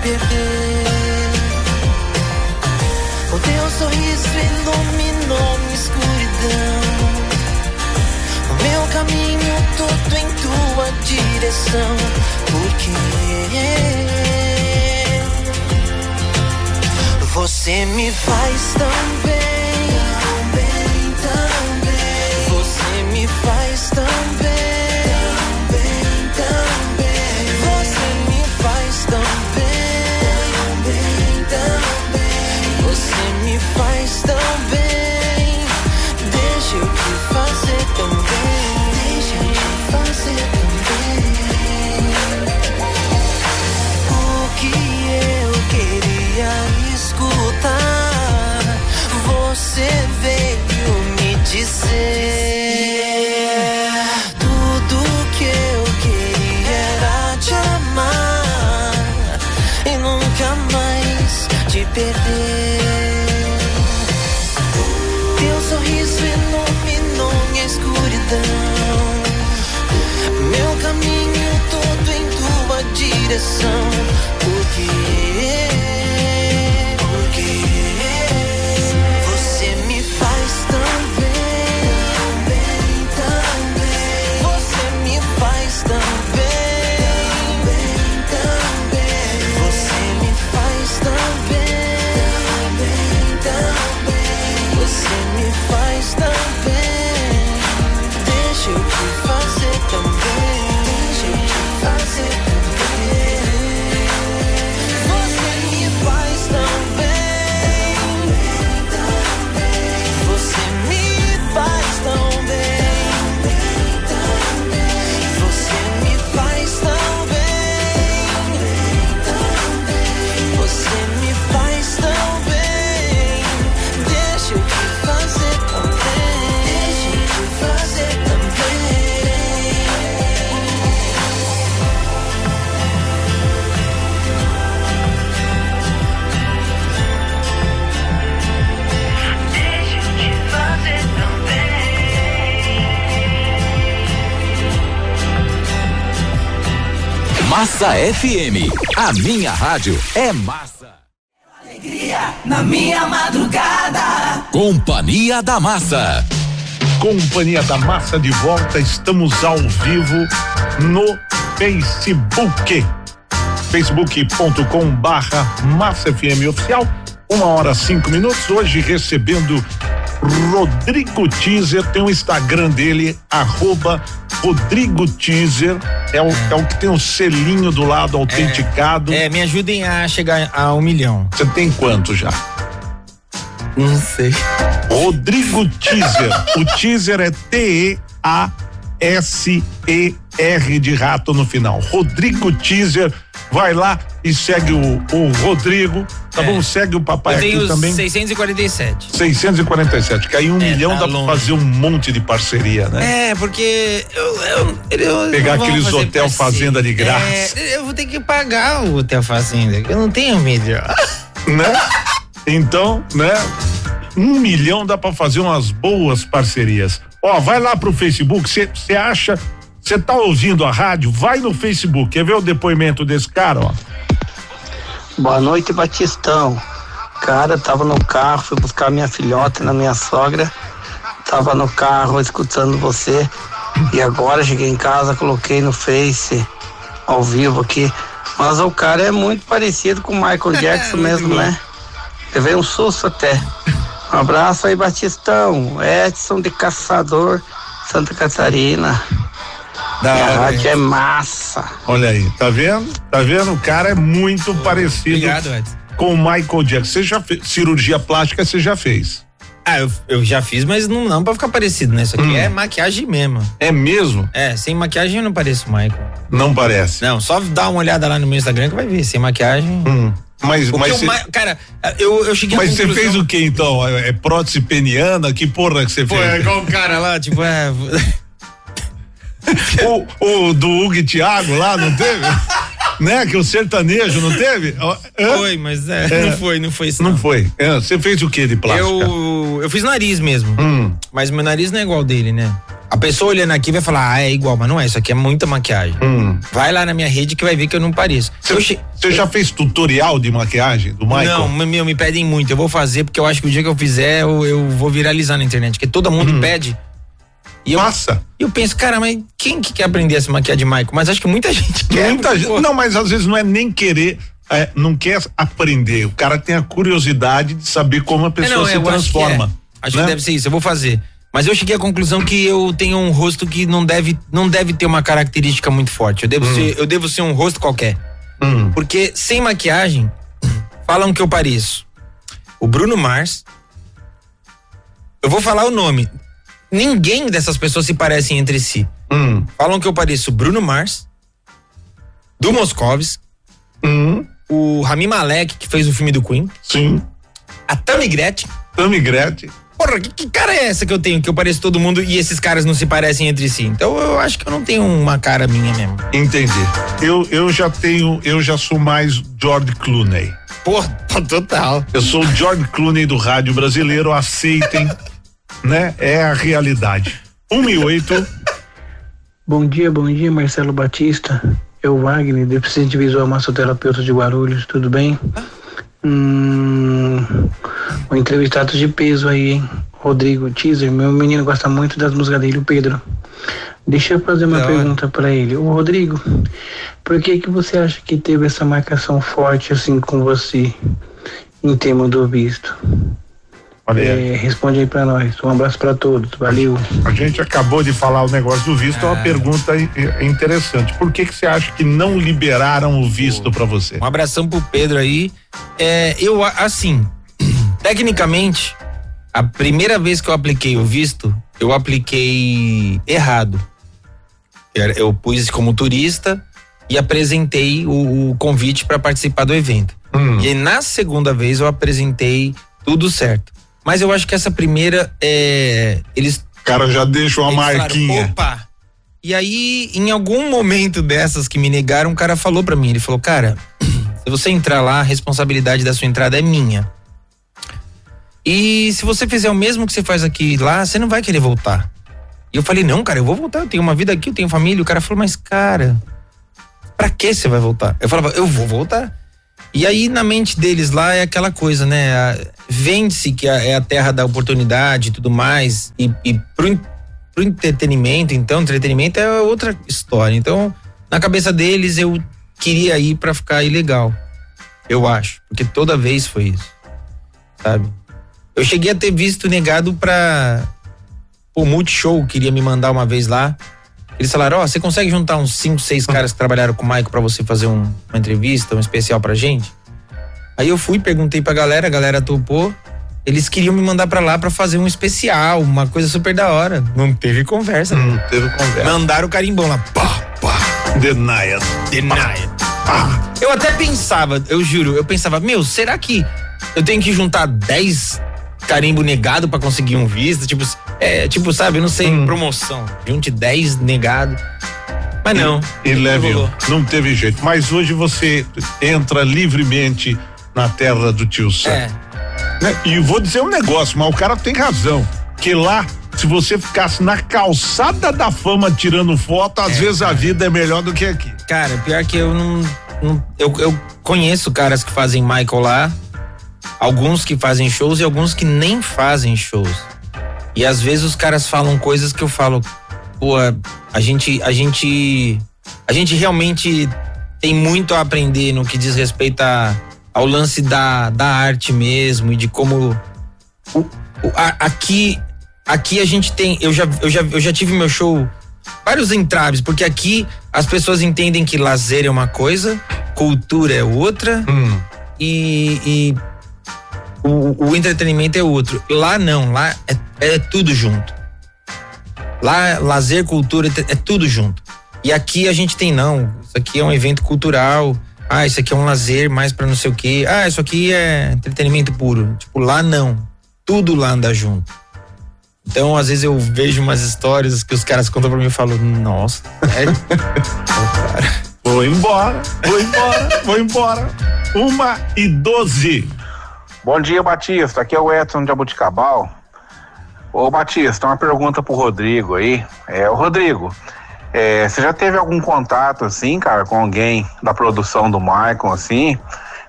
Perder. O teu sorriso iluminou minha escuridão. O meu caminho todo em tua direção. Porque você me faz tão bem. de ser tudo que eu queria era te amar e nunca mais te perder. Teu sorriso iluminou minha escuridão, meu caminho todo em tua direção. Massa FM. A minha rádio é massa. Alegria na minha madrugada. Companhia da Massa. Companhia da Massa de volta, estamos ao vivo no Facebook. facebook.com barra Massa FM Oficial, uma hora cinco minutos, hoje recebendo Rodrigo Teaser, tem o Instagram dele, arroba Rodrigo Teaser, é o, é o que tem o selinho do lado autenticado. É, me ajudem a chegar a um milhão. Você tem quanto já? Não sei. Rodrigo Teaser. o teaser é T-E-A-S-E-R de rato no final. Rodrigo Teaser. Vai lá e segue o, o Rodrigo, tá bom? Segue o papai É. Eu aqui tenho também. 647. 647, que aí um milhão tá dá pra longe. fazer um monte de parceria, né? É, porque eu, eu, eu Pegar aqueles hotel parceria. fazenda de graça. É, eu vou ter que pagar o hotel fazenda. Eu não tenho milhão. né? Então, né? Um milhão dá pra fazer umas boas parcerias. Ó, vai lá pro Facebook, você acha, você tá ouvindo a rádio, vai no Facebook, quer ver o depoimento desse cara, ó? Boa noite, Batistão. Cara, tava no carro, fui buscar minha filhota na minha sogra. Tava no carro escutando você. E agora cheguei em casa, coloquei no Face, ao vivo aqui. Mas o cara é muito parecido com o Michael Jackson mesmo, né? Levei um susto até. Um abraço aí, Batistão. Edson de Caçador, Santa Catarina. Da hora, rádio hein? é massa. Olha aí, tá vendo? Tá vendo? O cara é muito parecido Obrigado, Edson. com o Michael Jackson. Você já fez cirurgia plástica, você já fez? Ah, eu, eu já fiz, mas não, não pra ficar parecido, né? Isso aqui Hum. é maquiagem mesmo. É mesmo? É, sem maquiagem eu não pareço o Michael. Não parece. Não, só dá uma olhada lá no meu Instagram que vai ver. Sem maquiagem. Hum. Mas, mas, o cê- Ma- cara, eu, eu cheguei mas você fez o que então? É, é prótese peniana? Que porra que você Pô, fez? é igual o cara lá, tipo, é. o, o do Hugo e Thiago lá, não teve? né? Que o sertanejo, não teve? Hã? Foi, mas é, É. não foi, não foi isso. Não foi. É, Você fez o que de plástica? Eu, eu fiz nariz mesmo. Hum. Mas meu nariz não é igual dele, né? A pessoa olhando aqui vai falar, ah, é igual, mas não é, isso aqui é muita maquiagem. Hum. Vai lá na minha rede que vai ver que eu não pareço. Eu Você já fez tutorial de maquiagem do Michael? Não, meu, me pedem muito. Eu vou fazer porque eu acho que o dia que eu fizer eu, eu vou viralizar na internet, porque todo mundo pede. E eu, Faça. E eu penso, cara, mas quem que quer aprender a se maquiar de Michael? Mas acho que muita gente quer. Muita gente. Não, mas às vezes não é nem querer, é, não quer aprender. O cara tem a curiosidade de saber como a É, pessoa não, se eu transforma. Acho, que, é. Acho né? que deve ser isso, eu vou fazer. Mas eu cheguei à conclusão que eu tenho um rosto que não deve, não deve ter uma característica muito forte. Eu devo, Hum. ser, eu devo ser um rosto qualquer. Porque sem maquiagem, falam que eu pareço. O Bruno Mars. Eu vou falar o nome. Ninguém dessas pessoas se parecem entre si. Hum. Falam que eu pareço Bruno Mars, do Moscovis, o Rami Malek, que fez o filme do Queen. Sim. A Tammy Gretchen. Tammy Gretchen. Porra, que, que cara é essa que eu tenho? Que eu pareço todo mundo e esses caras não se parecem entre si. Então eu acho que eu não tenho uma cara minha mesmo. Entendi. Eu, eu já tenho, eu já sou mais George Clooney. Porra, total. Eu sou o George Clooney do rádio brasileiro, aceitem, né? É a realidade. Um e oito. Bom dia, bom dia, Marcelo Batista. Eu, Wagner, deficiente visual massoterapeuta de Guarulhos, tudo bem? Hum, um entrevistado de peso aí, hein? Rodrigo Teaser, meu menino gosta muito das músicas dele, o Pedro. Deixa eu fazer uma pergunta para ele. Ô Rodrigo, por que que você acha que teve essa marcação forte assim com você em termos do visto? Olha É, responde aí para nós. Um abraço para todos. Valeu. A gente acabou de falar o negócio do visto, é uma pergunta i- i- interessante. Por que que você acha que não liberaram o visto para você? Um abração pro Pedro aí. É, eu, assim, tecnicamente, a primeira vez que eu apliquei o visto, eu apliquei errado. Eu pus como turista e apresentei o, o convite para participar do evento. E aí, na segunda vez eu apresentei tudo certo. Mas eu acho que essa primeira, é, eles. O cara já deixou a eles falaram, marquinha. Opa! E aí, em algum momento dessas que me negaram, um cara falou pra mim, ele falou, cara, se você entrar lá, a responsabilidade da sua entrada é minha. E se você fizer o mesmo que você faz aqui lá, você não vai querer voltar. E eu falei, não, cara, eu vou voltar, eu tenho uma vida aqui, eu tenho família. O cara falou, mas cara, pra que você vai voltar? Eu falava, eu vou voltar. E aí, na mente deles lá, é aquela coisa, né? Vende-se que é a terra da oportunidade e tudo mais. E, e pro, pro entretenimento, então, entretenimento é outra história. Então, na cabeça deles, eu queria ir pra ficar ilegal. Eu acho. Porque toda vez foi isso. Sabe? Eu cheguei a ter visto negado pra. O Multishow queria me mandar uma vez lá. Eles falaram: Ó, você consegue juntar uns 5, 6 caras que trabalharam com o Maico pra você fazer um- uma entrevista, um especial pra gente? Aí eu fui, perguntei pra galera, a galera topou. Eles queriam me mandar pra lá pra fazer um especial, uma coisa super da hora. Não teve conversa. Não teve conversa. Mandaram o carimbão lá. Pá, Denied. Denied. Eu até pensava, eu juro, eu pensava, meu, será que eu tenho que juntar 10 carimbo negado pra conseguir um visto? Tipo, é, tipo, sabe, não sei, Hum. promoção. Junte 10 negado. Mas não. E leve, rolou. não teve jeito. Mas hoje você entra livremente na terra do tio Sam. É. Né? E vou dizer um negócio, mas o cara tem razão. Que lá, se você ficasse na calçada da fama tirando foto, às vezes a vida é melhor do que aqui. Cara, pior que eu não. não- eu, eu conheço caras que fazem Michael lá, alguns que fazem shows e alguns que nem fazem shows. E às vezes os caras falam coisas que eu falo, pô, a gente, a gente, a gente realmente tem muito a aprender no que diz respeito a- ao lance da, da arte mesmo e de como o- o- a- aqui aqui a gente tem eu já, eu já eu já tive meu show vários entraves porque aqui as pessoas entendem que lazer é uma coisa cultura é outra e, e o, o entretenimento é outro. Lá não lá é, é tudo junto. Lá lazer cultura entre- é tudo junto. E aqui a gente tem não isso aqui é um evento cultural. Ah isso aqui é um lazer mais pra não sei o que ah isso aqui é entretenimento puro. Tipo lá não. Tudo lá anda junto. Então, às vezes eu vejo umas histórias que os caras contam pra mim e falo, nossa, sério? Vou embora, vou embora, vou embora. Uma e doze. Bom dia, Batista. Aqui é o Edson de Abuticabal. Ô, Batista, uma pergunta pro Rodrigo aí. É, o Rodrigo, é, você já teve algum contato, assim, cara, com alguém da produção do Michael, assim?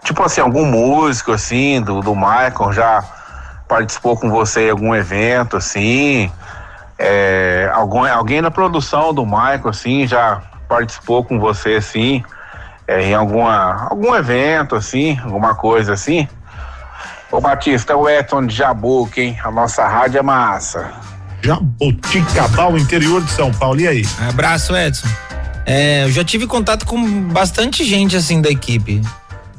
Tipo assim, algum músico, assim, do, do Michael já participou com você em algum evento, assim? É, algum, alguém na produção do Michael, assim, já participou com você, assim, é, em alguma, algum evento, assim, alguma coisa assim? Ô Batista, é o Edson de Jabuca, hein? A nossa rádio é massa. Jabuticabal, interior de São Paulo. E aí? Abraço, Edson. É, eu já tive contato com bastante gente assim da equipe.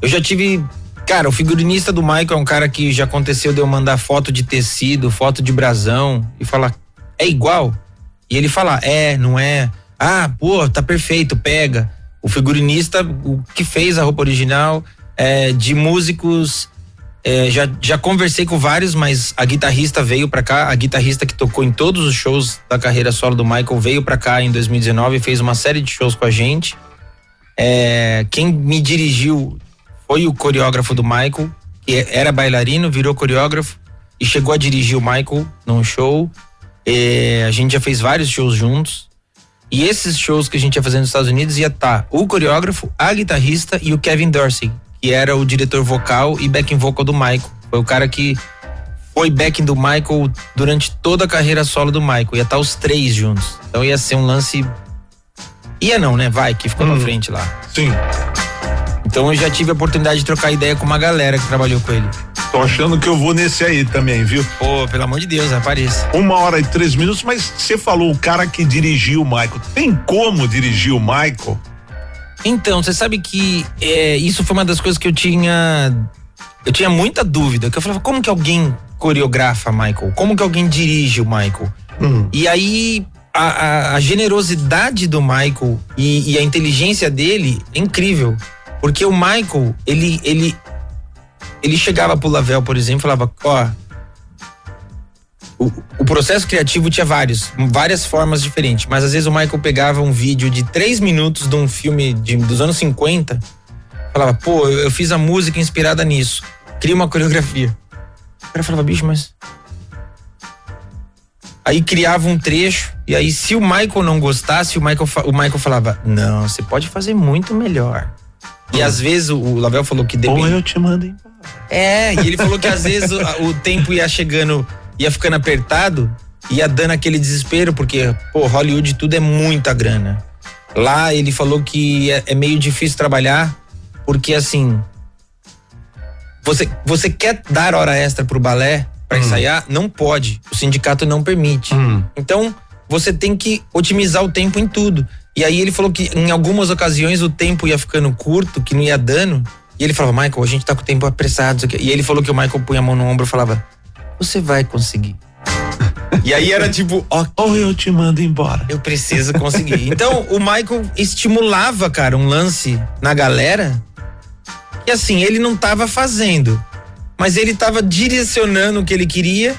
Eu já tive. Cara, o figurinista do Michael é um cara que já aconteceu de eu mandar foto de tecido, foto de brasão e falar, é igual? E ele falar, é, não é. Ah, pô, tá perfeito, pega. O figurinista, o que fez a roupa original, é, de músicos. É, já, já conversei com vários, mas a guitarrista veio pra cá, a guitarrista que tocou em todos os shows da carreira solo do Michael veio pra cá em 2019 e fez uma série de shows com a gente. É, quem me dirigiu foi o coreógrafo do Michael, que era bailarino, virou coreógrafo e chegou a dirigir o Michael num show. É, a gente já fez vários shows juntos. E esses shows que a gente ia fazer nos Estados Unidos ia estar o coreógrafo, a guitarrista e o Kevin Dorsey, que era o diretor vocal e backing vocal do Michael. Foi o cara que foi backing do Michael durante toda a carreira solo do Michael. Ia estar os três juntos. Então ia ser um lance. Ia não, né? Vai, que ficou Hum. na frente lá. Sim. Então eu já tive a oportunidade de trocar ideia com uma galera que trabalhou com ele. Tô achando que eu vou nesse aí também, viu? Pô, pelo amor de Deus, apareça. Uma hora e três minutos, mas você falou o cara que dirigiu o Michael. Tem como dirigir o Michael? Então, você sabe que é, isso foi uma das coisas que eu tinha. Eu tinha muita dúvida. Que eu falava, como que alguém coreografa Michael? Como que alguém dirige o Michael? E aí, a, a- a generosidade do Michael e, e a inteligência dele é incrível. Porque o Michael, ele, ele, ele chegava pro Lavel, por exemplo, e falava: Ó, o, o processo criativo tinha vários, várias formas diferentes, mas às vezes o Michael pegava um vídeo de três minutos de um filme de- dos anos 50, falava, pô, eu, eu fiz a música inspirada nisso, cria uma coreografia. O cara falava, bicho, mas. Aí criava um trecho, e aí se o Michael não gostasse, o Michael, o Michael falava, não, você pode fazer muito melhor. E às vezes o, Lavel falou que Ou depende. eu te mando embora. É, e ele falou que às vezes o, o tempo ia chegando, ia ficando apertado, ia dando aquele desespero, porque, pô, Hollywood tudo é muita grana. Lá ele falou que é, é meio difícil trabalhar, porque assim. Você, você quer dar hora extra pro balé pra ensaiar? Não pode. O sindicato não permite. Então, você tem que otimizar o tempo em tudo. E aí ele falou que em algumas ocasiões o tempo ia ficando curto, que não ia dando. E ele falava, Michael, a gente tá com o tempo apressado. isso aqui." E ele falou que o Michael punha a mão no ombro e falava, você vai conseguir. E aí era tipo, ó. Ou eu te mando embora. Eu preciso conseguir. Então o Michael estimulava, cara, um lance na galera. E assim, ele não tava fazendo. Mas ele tava direcionando o que ele queria.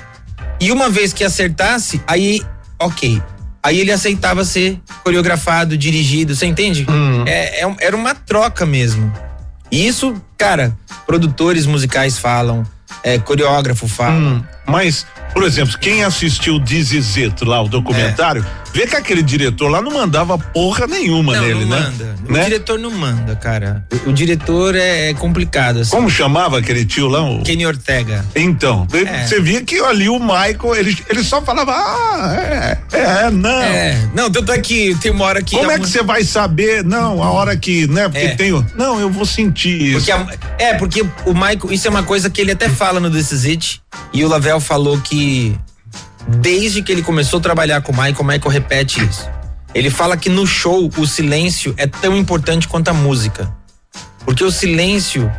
E uma vez que acertasse, aí, ok. Aí ele aceitava ser coreografado, dirigido, você entende? É, é um- era uma troca mesmo. E isso, cara, produtores musicais falam, é, coreógrafo fala. Hum, mas, por exemplo, quem assistiu Dizizito lá, o documentário, vê que aquele diretor lá não mandava porra nenhuma Não, nele, não né? manda. O Né? diretor não manda, cara. O, o diretor é, é complicado. Assim. Como chamava aquele tio lá? O... Kenny Ortega. Então, É. você via que ali o Michael, ele, ele só falava, ah, é, é, não. É, não, tanto é que tem uma hora que. Como é que você vai saber? Não, a hora que, né? Porque É. tem o. Não, eu vou sentir isso. Porque a- é, porque o Michael, isso é uma coisa que ele até fala no This Is It, e o Lavelle falou que desde que ele começou a trabalhar com o Michael, o Michael repete isso. Ele fala que no show o silêncio é tão importante quanto a música. Porque o silêncio,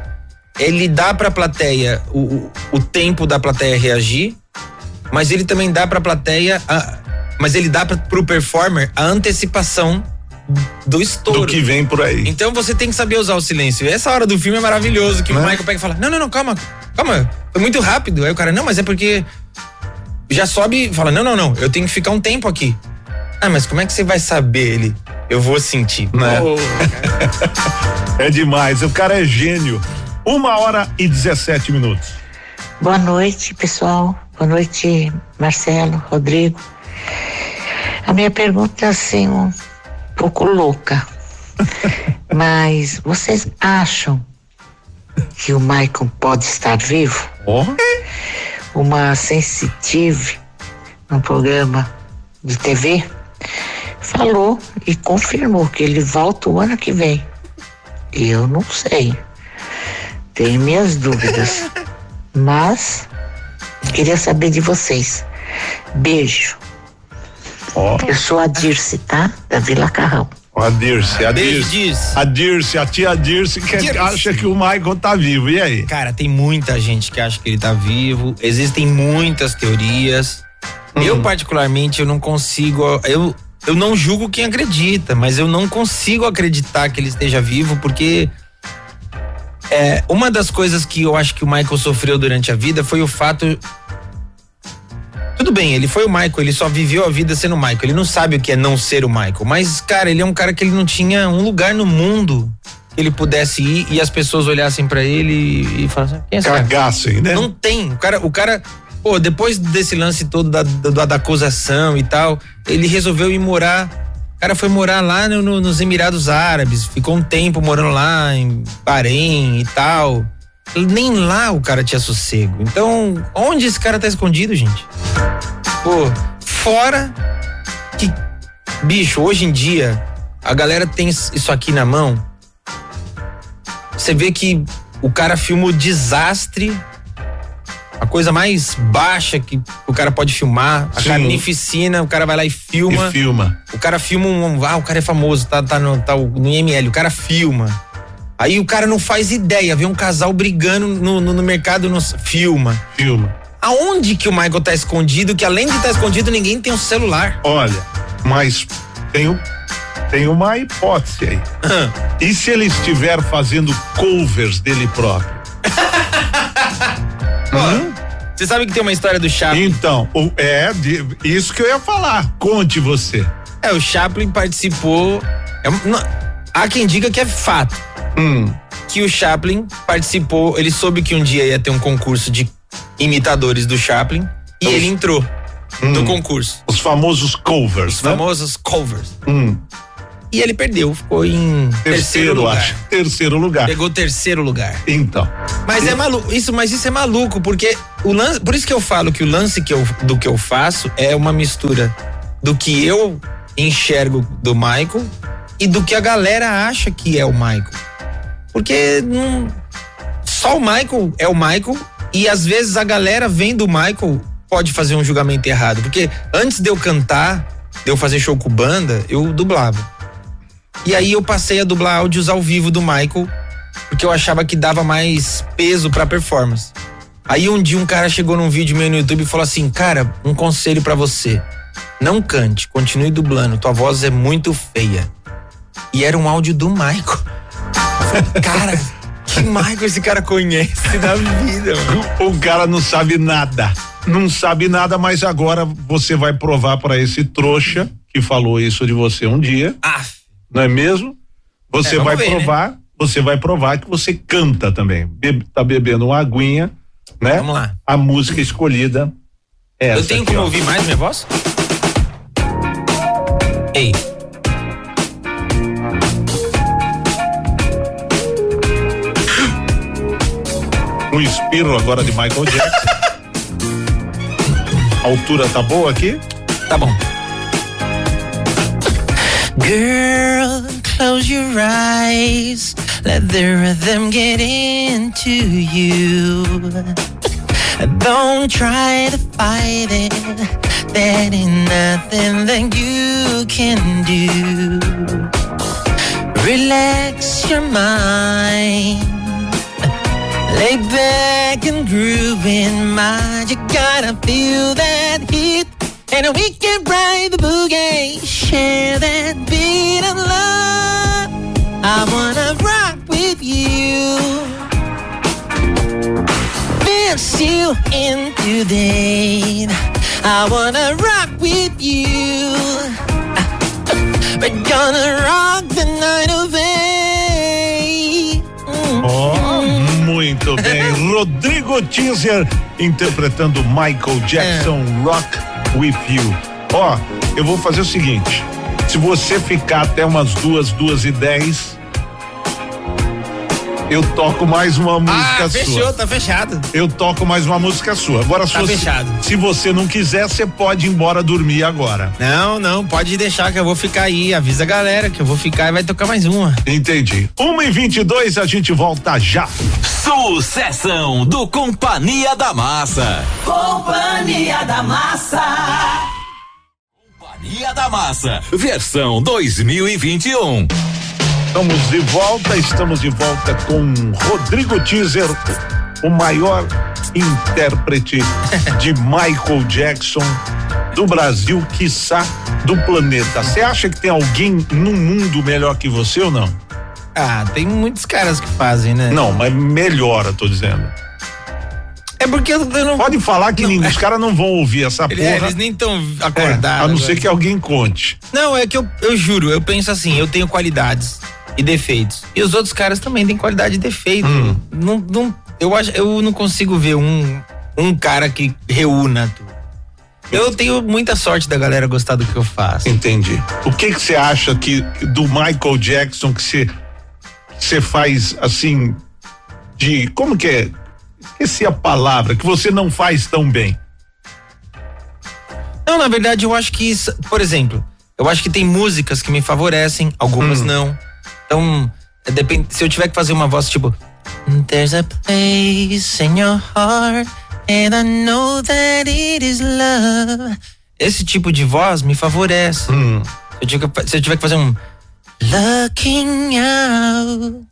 ele dá pra plateia o, o, o tempo da plateia reagir, mas ele também dá pra plateia, a- mas ele dá pra, pro performer a antecipação do estouro. Do que vem por aí. Então você tem que saber usar o silêncio. E essa hora do filme é maravilhoso, que o Né? Michael pega e fala: Não, não, não, calma, calma, foi muito rápido. Aí o cara, não, mas é porque. Já sobe e fala: Não, não, não, eu tenho que ficar um tempo aqui. Ah, mas como é que você vai saber ele? Eu vou sentir. Né? Pô, É demais, o cara é gênio. Uma hora e 17 minutos. Boa noite, pessoal. Boa noite, Marcelo, Rodrigo. A minha pergunta é assim, pouco louca. Mas vocês acham que o Michael pode estar vivo? Uma sensitive num programa de TV falou e confirmou que ele volta o ano que vem. Eu não sei. Tenho minhas dúvidas. Mas queria saber de vocês. Beijo. Eu sou a Dirce, tá? Da Vila Carrão. A Dirce, a Dirce. A Dirce, a tia Dirce que Dirce. acha que o Michael tá vivo. E aí? Cara, tem muita gente que acha que ele tá vivo. Existem muitas teorias. Eu, particularmente, eu não consigo. Eu, eu não julgo quem acredita, mas eu não consigo acreditar que ele esteja vivo, porque. É, uma das coisas que eu acho que o Michael sofreu durante a vida foi o fato. Tudo bem, ele foi o Michael, ele só viveu a vida sendo o Michael. Ele não sabe o que é não ser o Michael. Mas, cara, ele é um cara que ele não tinha um lugar no mundo que ele pudesse ir e as pessoas olhassem pra ele e, falassem, quem é esse cara? Cagassem, né? Não tem. O cara, o cara, pô, depois desse lance todo da, da, da acusação e tal, ele resolveu ir morar. cara foi morar lá no- no- nos Emirados Árabes, ficou um tempo morando lá em Bahrein e tal. Nem lá o cara tinha sossego. Então, onde esse cara tá escondido, gente? Pô, fora que, bicho, hoje em dia, a galera tem isso aqui na mão. Você vê que o cara filma o desastre, a coisa mais baixa que o cara pode filmar, a Sim. carnificina, o cara vai lá e filma. E filma. O cara filma um. Ah, o cara é famoso, tá, tá, no, tá no IML, o cara filma. Aí o cara não faz ideia, vê um casal brigando no, no, no mercado, no, filma. Filma. Aonde que o Michael tá escondido, que além de estar escondido, ninguém tem um celular? Olha, mas tem, tem uma hipótese aí. e se ele estiver fazendo covers dele próprio? Você sabe que tem uma história do Chaplin? Então, o- é de- isso que eu ia falar. Conte você. É, o Chaplin participou. é não- há quem diga que é fato. Hum. Que o Chaplin participou, ele soube que um dia ia ter um concurso de imitadores do Chaplin e ele entrou no concurso. Os famosos covers, Os né? famosos covers. Hum. E ele perdeu, ficou em terceiro, Terceiro, lugar. acho. Terceiro lugar. Pegou terceiro lugar. Então. Mas é maluco, isso, mas isso é maluco, porque o lance, por isso que eu falo que o lance que eu, do que eu faço é uma mistura do que eu enxergo do Michael e do que a galera acha que é o Michael. Porque não, só o Michael é o Michael e às vezes a galera vem do Michael pode fazer um julgamento errado, porque antes de eu cantar, de eu fazer show com banda, eu dublava. E aí eu passei a dublar áudios ao vivo do Michael, porque eu achava que dava mais peso pra performance. Aí um dia um cara chegou num vídeo meu no YouTube e falou assim: "Cara, um conselho pra você. Não cante, continue dublando, tua voz é muito feia". E era um áudio do Michael. Eu falei, cara, que Michael esse cara conhece da vida, mano? O cara não sabe nada. Não sabe nada, mas agora você vai provar para esse trouxa que falou isso de você um dia. Não é mesmo? Você É, vai ver, né? provar, você vai provar que você canta também. Be- tá bebendo uma aguinha, né? Vamos lá. A música escolhida é essa Eu tenho aqui, como ó. ouvir mais minha voz? Um espirro agora de Michael Jackson. A altura tá boa aqui? Tá bom. Girl, close your eyes. Let the rhythm get into you. Don't try to fight it. There ain't nothing that you can do. Relax your mind. Lay back and groove in mind. You gotta feel that heat. And we can ride the boogie. Share that beat of love. I wanna rock with you. Dance you into the I wanna rock with you. We're gonna rock the night away. Muito bem. Rodrigo Teaser interpretando Michael Jackson Rock With You. Ó, eu vou fazer o seguinte: se você ficar até umas duas, duas e dez, eu toco mais uma música Ah, fechou, sua. tá fechado. Eu toco mais uma música sua. Agora, Tá você, fechado. se você não quiser, você pode ir embora dormir agora. Não, não, pode deixar que eu vou ficar aí. Avisa a galera que eu vou ficar e vai tocar mais uma. Entendi. Uma e vinte e dois, a gente volta já. Sucessão do Companhia da Massa. Companhia da Massa. Companhia da Massa, versão 2021. Estamos de volta, estamos de volta com Rodrigo Teaser, o maior intérprete de Michael Jackson do Brasil, quiçá do planeta. Você acha que tem alguém no mundo melhor que você ou não? Ah, tem muitos caras que fazem, né? Não, mas melhor, eu tô dizendo. É porque eu, não. Pode falar que nem- os caras não vão ouvir essa porra. Eles nem estão É, acordados. a não agora. ser que alguém conte. Não, é que eu, eu juro, eu penso assim, eu tenho qualidades e defeitos. E os outros caras também têm qualidade e defeito. Hum. Não, não, eu, acho, eu não consigo ver um, um cara que reúna tudo. Eu tenho muita sorte da galera gostar do que eu faço. Entendi. O que que você acha que do Michael Jackson que você você faz assim de como que é? Esqueci a palavra que você não faz tão bem. Não, na verdade, eu acho que, isso- por exemplo, eu acho que tem músicas que me favorecem, algumas Hum. não. Então, é, depende, se eu tiver que fazer uma voz tipo There's a place in your heart and I know that it is love. Esse tipo de voz me favorece. Hum. Se, eu tiver, que- se eu tiver que fazer um Looking out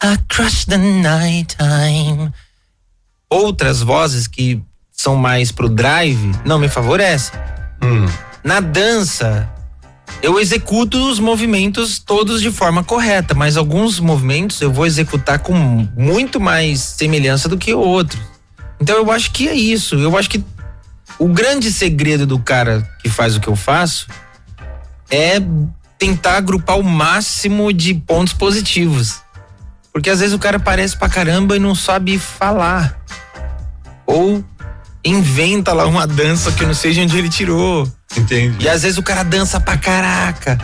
across the night time. Outras vozes que são mais pro drive não me favorecem. Na dança, eu executo os movimentos todos de forma correta, mas alguns movimentos eu vou executar com muito mais semelhança do que outros. Então eu acho que é isso. Eu acho que o grande segredo do cara que faz o que eu faço é tentar agrupar o máximo de pontos positivos. Porque às vezes o cara parece pra caramba e não sabe falar. Ou inventa lá uma dança que eu não sei de onde ele tirou. Entendi. E às vezes o cara dança pra caraca.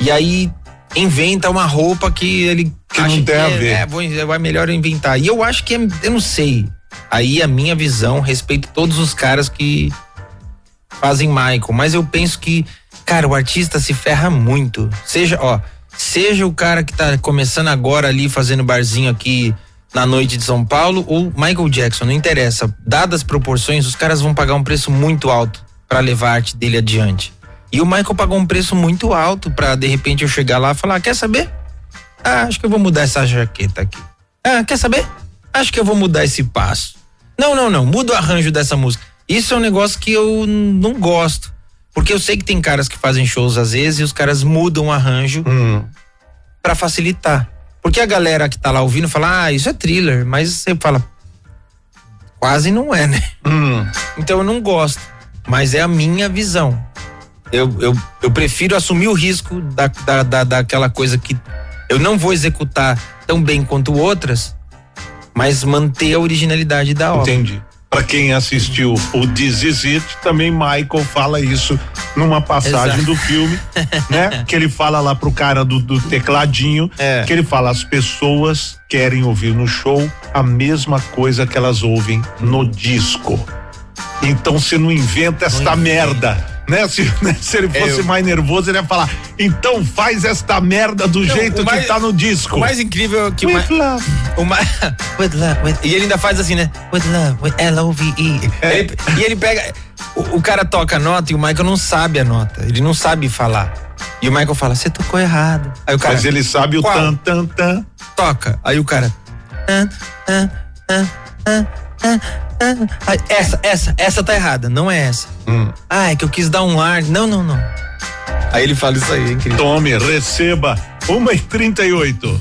E aí inventa uma roupa que ele Que não tem a ver. É, vou, é melhor inventar. E eu acho que é, eu não sei. Aí a minha visão, respeito todos os caras que fazem Michael, mas eu penso que, cara, o artista se ferra muito. Seja, ó, seja o cara que tá começando agora ali fazendo barzinho aqui na noite de São Paulo ou Michael Jackson, não interessa. Dadas as proporções, os caras vão pagar um preço muito alto para levar a arte dele adiante. E o Michael pagou um preço muito alto para de repente eu chegar lá e falar: "Quer saber? Ah, acho que eu vou mudar essa jaqueta aqui. Ah, quer saber? Acho que eu vou mudar esse passo. Não, não, não, muda o arranjo dessa música. Isso é um negócio que eu não gosto. Porque eu sei que tem caras que fazem shows às vezes e os caras mudam o arranjo pra facilitar. Porque a galera que tá lá ouvindo fala, ah, isso é thriller, mas você fala, quase não é, né? Então eu não gosto. Mas é a minha visão. Eu, eu, eu prefiro assumir o risco da, da, da, daquela coisa que eu não vou executar tão bem quanto outras, mas manter a originalidade da obra. Entendi. Pra quem assistiu o This Is It, também Michael fala isso numa passagem Exato. do filme, né? Que ele fala lá pro cara do, do tecladinho, É. que ele fala, as pessoas querem ouvir no show a mesma coisa que elas ouvem no disco. Então você não inventa esta merda. Né? Se, né? Se ele fosse Eu- mais nervoso, ele ia falar: então faz esta merda do Não, jeito o mais- que tá no disco. O mais incrível é que o With mais, love. o mais, with love, with- e ele ainda faz assim, né? With love, with L-O-V-E. É. Ele- E ele pega, o, o cara toca a nota e o Michael não sabe a nota, ele não sabe falar. E o Michael fala, você tocou errado. Aí o cara, Mas ele sabe o "Qual?" tan, tan, tan. Toca. Aí o cara, "Ah, ah, ah, ah, ah, ah." Essa, essa, essa tá errada, não é essa. Hum. Ah, é que eu quis dar um ar. Não, não, não. Aí ele fala isso aí, é incrível. Tome, receba. 1 e 38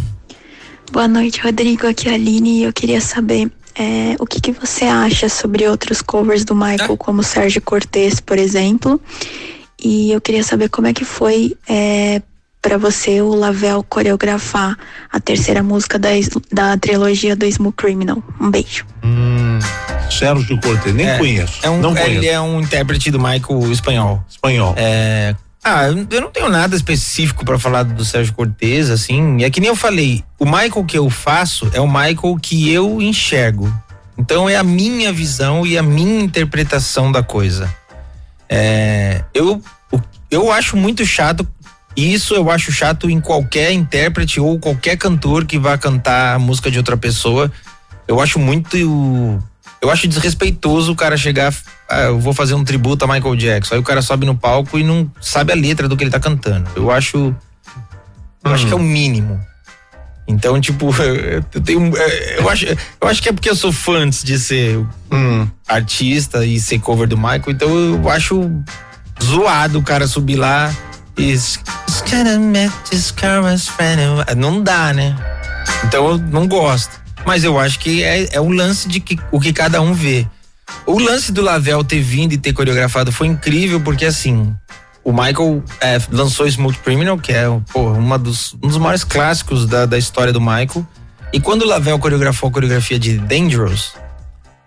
Boa noite, Rodrigo. Aqui é a Aline e eu queria saber é, o que, que você acha sobre outros covers do Michael, como Sérgio Cortez, por exemplo. E eu queria saber como é que foi é, para você o Lavel coreografar a terceira música da, da trilogia do Smooth Criminal. Um beijo. Sérgio Cortez, nem É, conheço. É um, não conheço. Ele é um intérprete do Michael espanhol. Espanhol. É, ah, eu não tenho nada específico pra falar do Sérgio Cortez, assim. É que nem eu falei, o Michael que eu faço é o Michael que eu enxergo. Então é a minha visão e a minha interpretação da coisa. É, eu, eu acho muito chato. Isso eu acho chato em qualquer intérprete ou qualquer cantor que vá cantar a música de outra pessoa. Eu acho muito. Eu acho desrespeitoso o cara chegar. Ah, eu vou fazer um tributo a Michael Jackson. Aí o cara sobe no palco e não sabe a letra do que ele tá cantando. Eu acho. Eu acho que é o mínimo. Então, tipo, eu tenho. é, Eu acho, eu acho que é porque eu sou fã antes de ser artista e ser cover do Michael. Então eu acho zoado o cara subir lá. Não dá, né? Então eu não gosto. Mas eu acho que é, é o lance de que, o que cada um vê. O lance do Lavel ter vindo e ter coreografado foi incrível, porque assim, o Michael é, lançou Smooth Criminal, que é pô, uma dos, um dos maiores clássicos da, da história do Michael. E quando o Lavel coreografou a coreografia de Dangerous,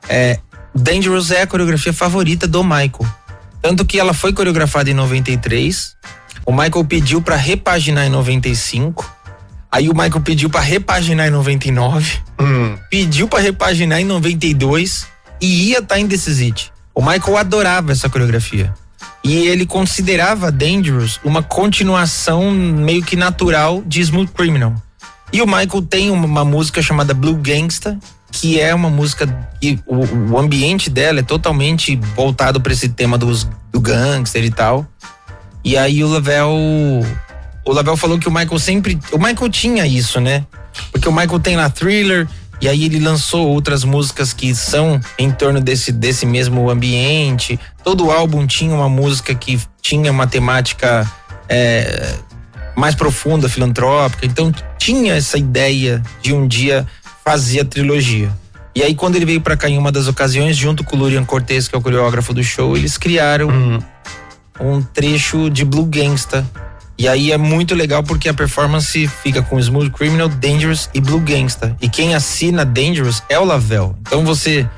é, Dangerous é a coreografia favorita do Michael. Tanto que ela foi coreografada em 93. O Michael pediu pra repaginar em 95. Aí o Michael pediu pra repaginar em 99. Pediu pra repaginar em 92 e ia estar em This Is It. O Michael adorava essa coreografia. E ele considerava Dangerous uma continuação meio que natural de Smooth Criminal. E o Michael tem uma, uma música chamada Blue Gangsta, que é uma música que o, o ambiente dela é totalmente voltado para esse tema dos, do gangster e tal. E aí o Lavelle. O Lavelle falou que o Michael sempre. O Michael tinha isso, né? Porque o Michael tem lá thriller. E aí ele lançou outras músicas que são em torno desse, desse mesmo ambiente. Todo álbum tinha uma música que tinha uma temática é, mais profunda, filantrópica. Então tinha essa ideia de um dia fazer a trilogia. E aí quando ele veio pra cá em uma das ocasiões, junto com o Lurian Cortez, que é o coreógrafo do show, eles criaram um trecho de Blue Gangsta. E aí é muito legal porque a performance fica com Smooth Criminal, Dangerous e Blue Gangsta. E quem assina Dangerous é o Lavelle. Então você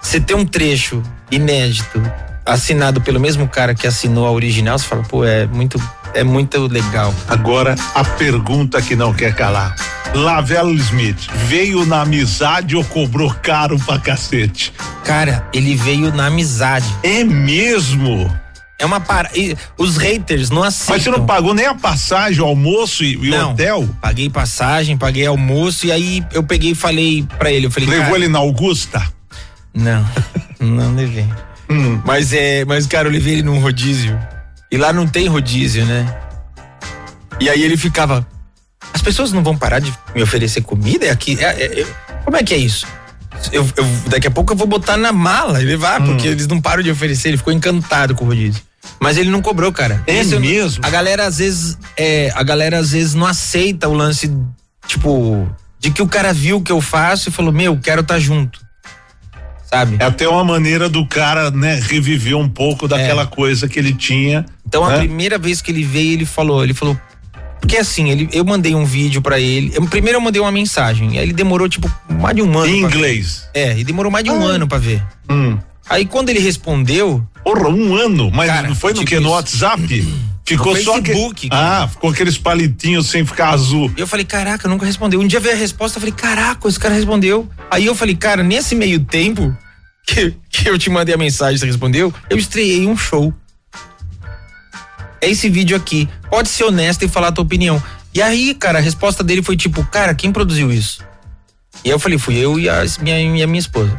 você tem um trecho inédito assinado pelo mesmo cara que assinou a original, você fala, pô, é muito é muito legal. Agora a pergunta que não quer calar. Lavelle Smith veio na amizade ou cobrou caro pra cacete? Cara, ele veio na amizade. É mesmo? É uma para... Os haters não aceitam. Mas você não pagou nem a passagem, o almoço e, e o Não, hotel? Paguei passagem, paguei almoço e aí eu peguei e falei pra ele, eu falei, Levou cara, ele na Augusta? Não, não levei. Hum. Mas é, mas cara, eu levei ele num rodízio. E lá não tem rodízio, né? E aí ele ficava. As pessoas não vão parar de me oferecer comida? É aqui. é- é- é- como é que é isso? Eu, eu- daqui a pouco eu vou botar na mala e levar, porque eles não param de oferecer. Ele ficou encantado com o rodízio. Mas ele não cobrou, cara. É Esse mesmo? A galera às vezes. É, a galera às vezes não aceita o lance, tipo, de que o cara viu o que eu faço e falou: Meu, quero estar junto. Sabe? É até uma maneira do cara, né, reviver um pouco daquela coisa que ele tinha. Então a né? primeira vez que ele veio, ele falou, ele falou, porque assim, ele, eu mandei um vídeo pra ele. eu- primeiro eu mandei uma mensagem, e aí ele demorou tipo mais de um ano. Em pra ver. inglês? É, e demorou mais de um ano pra ver. Hum. Aí quando ele respondeu, Porra, um ano, mas Cara, não foi no tipo que? No. WhatsApp? Ficou No só Facebook, que... Ah, ficou aqueles palitinhos sem ficar azul. eu falei, caraca, nunca respondeu. Um dia veio a resposta, eu falei, caraca, esse cara respondeu. Aí eu falei, cara, nesse meio tempo que, que eu te mandei a mensagem, você respondeu, eu estreiei um show. É esse vídeo aqui. Pode ser honesto e falar a tua opinião. E aí, cara, a resposta dele foi tipo, cara, quem produziu isso? E eu falei, fui eu e a minha, e a minha esposa.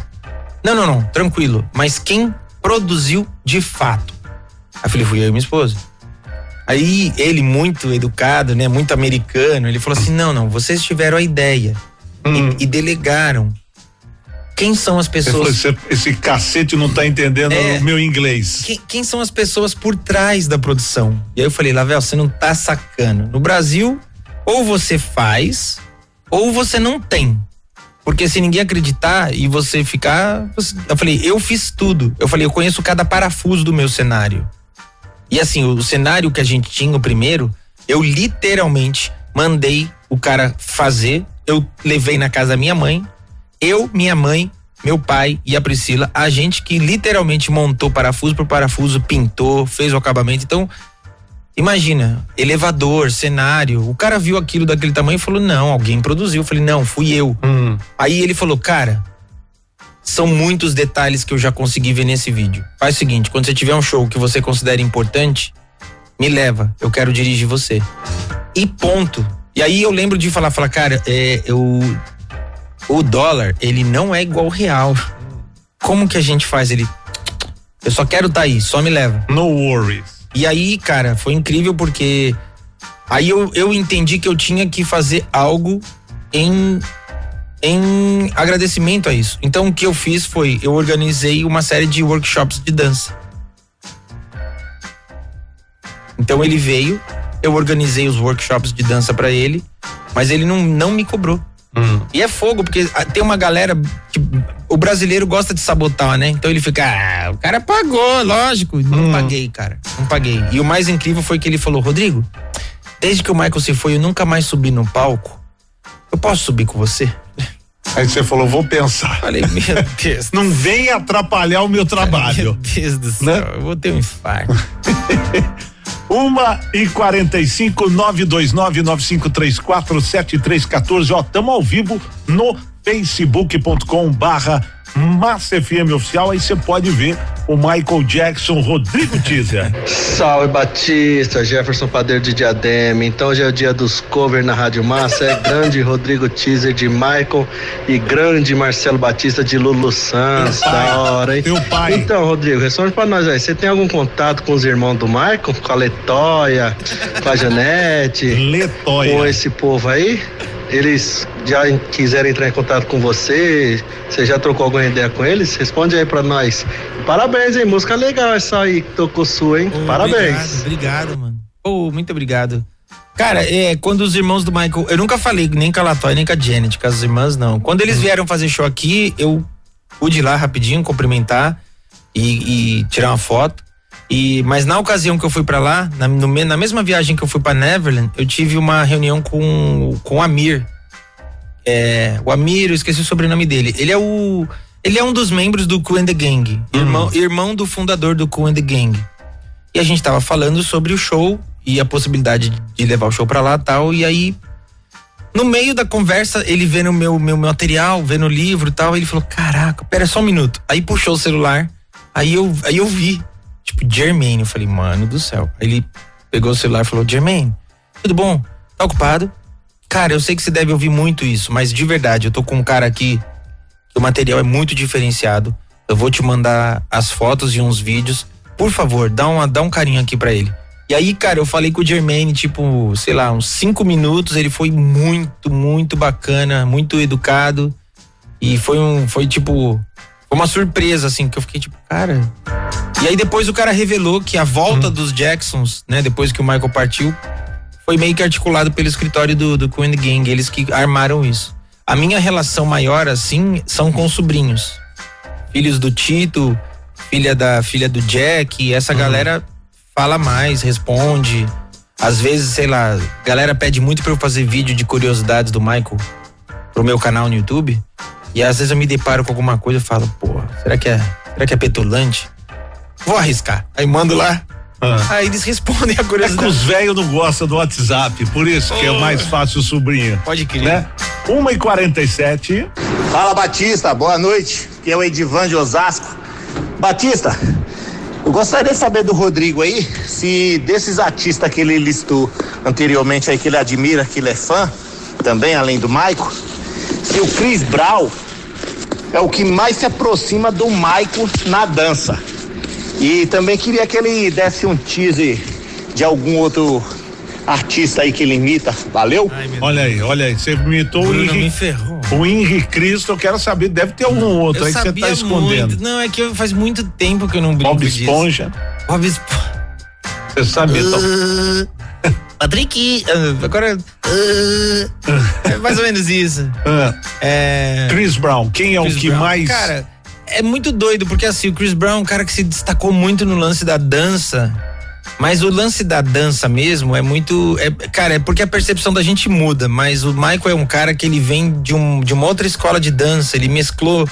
Não, não, não, tranquilo. Mas quem produziu de fato? Aí falei, fui eu e minha esposa. Aí ele, muito educado, né? Muito americano, ele falou assim: não, não, vocês tiveram a ideia e, e delegaram. Quem são as pessoas? esse, esse cacete não tá entendendo É. o meu inglês. Quem, quem são as pessoas por trás da produção? E aí eu falei, Lavel, você não tá sacando. No Brasil, ou você faz, ou você não tem. Porque se ninguém acreditar e você ficar. Eu falei, eu fiz tudo. Eu falei, eu conheço cada parafuso do meu cenário. E assim, o, o cenário que a gente tinha, o primeiro, eu literalmente mandei o cara fazer. Eu levei na casa da minha mãe, eu, minha mãe, meu pai e a Priscila, a gente que literalmente montou parafuso por parafuso, pintou, fez o acabamento. Então, imagina, elevador, cenário. O cara viu aquilo daquele tamanho e falou: não, alguém produziu. Eu falei: não, fui eu. Aí ele falou: cara, são muitos detalhes que eu já consegui ver nesse vídeo. Faz o seguinte: quando você tiver um show que você considera importante, me leva, eu quero dirigir você. E ponto. E aí eu lembro de falar, falar, cara, é, eu, o dólar, ele não é igual ao real. Como que a gente faz ele? Eu só quero tá aí, só me leva. No worries. E aí, cara, foi incrível porque aí eu, eu entendi que eu tinha que fazer algo em em agradecimento a isso. Então o que eu fiz foi eu organizei uma série de workshops de dança. Então ele veio, eu organizei os workshops de dança pra ele, mas ele não, não me cobrou. E é fogo, porque tem uma galera que o brasileiro gosta de sabotar, né? Então ele fica, ah, o cara pagou, lógico. Não paguei, cara. Não paguei. E o mais incrível foi que ele falou, Rodrigo, desde que o Michael se foi, eu nunca mais subi no palco. Eu posso subir com você? Aí você falou, vou pensar. Falei, meu Deus. Não vem atrapalhar o meu trabalho. Meu Deus do céu, Né? eu vou ter um infarto. Uma e quarenta e cinco, nove dois nove, nove cinco três quatro, sete três 14 Ó, tamo ao vivo no facebook.com barra Massa FM Oficial, aí você pode ver o Michael Jackson, Rodrigo Teaser. Salve Batista, Jefferson Padeiro de Diadema. Então hoje é o dia dos covers na Rádio Massa. É grande Rodrigo Teaser de Michael e grande Marcelo Batista de Lulu Santos. Da hora, hein? teu pai. Então, Rodrigo, responde pra nós aí. Você tem algum contato com os irmãos do Michael? Com a Letóia, com a Janete? Letóia. Com esse povo aí? Eles já quiserem entrar em contato com você? Você já trocou alguma ideia com eles? Responde aí pra nós. Parabéns, hein? Música legal essa aí que tocou sua, hein? Parabéns. Obrigado, obrigado, mano. Pô, muito obrigado. Cara, é, quando os irmãos do Michael, eu nunca falei nem com a Latoya, nem com a Janet, com as irmãs, não. Quando eles vieram fazer show aqui, eu pude ir lá rapidinho cumprimentar e, e tirar uma foto. E, mas na ocasião que eu fui pra lá, na, no na mesma viagem que eu fui pra Neverland, eu tive uma reunião com, com o Amir. É, o Amir, eu esqueci o sobrenome dele. Ele é o. Ele é um dos membros do Cool and the Gang. Irmão, irmão do fundador do Cool and the Gang. E a gente tava falando sobre o show e a possibilidade de levar o show pra lá e tal. E aí, no meio da conversa, ele vendo o meu, meu material, vendo o livro e tal, ele falou: Caraca, pera só um minuto. Aí puxou o celular, aí eu, aí eu vi, tipo, Jermaine. Eu falei, mano do céu. Aí ele pegou o celular e falou: Jermaine, tudo bom? Tá ocupado? Cara, eu sei que você deve ouvir muito isso, mas de verdade, eu tô com um cara aqui o material é muito diferenciado. Eu vou te mandar as fotos e uns vídeos. Por favor, dá, uma, dá um carinho aqui pra ele. E aí, cara, eu falei com o Jermaine, tipo, sei lá, uns cinco minutos. Ele foi muito, muito bacana, muito educado. E foi um, foi tipo, foi uma surpresa, assim, que eu fiquei tipo, cara. E aí depois o cara revelou que a volta dos Jacksons, né, depois que o Michael partiu, foi meio que articulado pelo escritório do, do Queen Gang, eles que armaram isso. A minha relação maior, assim, são com os sobrinhos. Filhos do Tito, filha da filha do Jack, essa galera fala mais, responde. Às vezes, sei lá, galera pede muito pra eu fazer vídeo de curiosidades do Michael pro meu canal no YouTube. E às vezes eu me deparo com alguma coisa e falo, pô, será que é, será que é petulante? Vou arriscar. Aí mando lá. Aí eles respondem a É que curiosidade. os velhos não gostam do WhatsApp, por isso que é mais fácil o sobrinho. Pode crer. Né? Uma e quarenta e sete. Fala Batista, boa noite. Que é o Edivan de Osasco. Batista, eu gostaria de saber do Rodrigo aí, se desses artistas que ele listou anteriormente aí, que ele admira, que ele é fã, também além do Maico, se o Chris Brown é o que mais se aproxima do Maico na dança. E também queria que ele desse um teaser de algum outro artista aí que ele imita. Valeu? Olha aí, olha aí, você imitou o Bruno Henrique. me ferrou. O Henrique Cristo, eu quero saber, deve ter algum outro Eu aí que você tá escondendo. muito. Não, é que faz muito tempo que eu não brinco Bob disso. Esponja. Bob Esponja. Você sabe, então. Patrick. ah, Agora. ah, é mais ou menos isso. É. Chris Brown, quem é o Chris que Brown. mais. Cara, é muito doido, porque assim, o Chris Brown é um cara que se destacou muito no lance da dança. Mas o lance da dança mesmo é muito. É, cara, é porque a percepção da gente muda. Mas o Michael é um cara que ele vem de, um, de uma outra escola de dança. Ele mesclou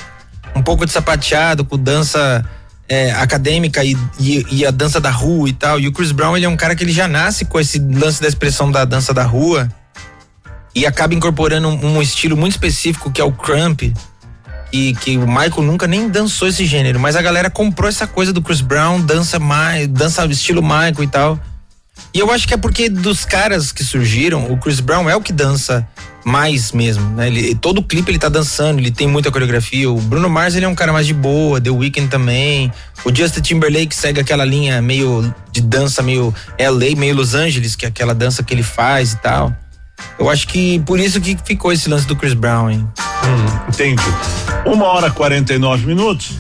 um pouco de sapateado com dança é, acadêmica e, e, e a dança da rua e tal. E o Chris Brown, ele é um cara que ele já nasce com esse lance da expressão da dança da rua e acaba incorporando um, um estilo muito específico que é o crump e que o Michael nunca nem dançou esse gênero, mas a galera comprou essa coisa do Chris Brown, dança mais, dança estilo Michael e tal. E eu acho que é porque dos caras que surgiram, o Chris Brown é o que dança mais mesmo, né? Ele, todo clipe ele tá dançando, ele tem muita coreografia. O Bruno Mars ele é um cara mais de boa, The Weeknd também. O Justin Timberlake segue aquela linha meio de dança meio LA, meio Los Angeles, que é aquela dança que ele faz e tal. Eu acho que por isso que ficou esse lance do Chris Brown, hein? Hum, entendi. Uma hora e 49 minutos.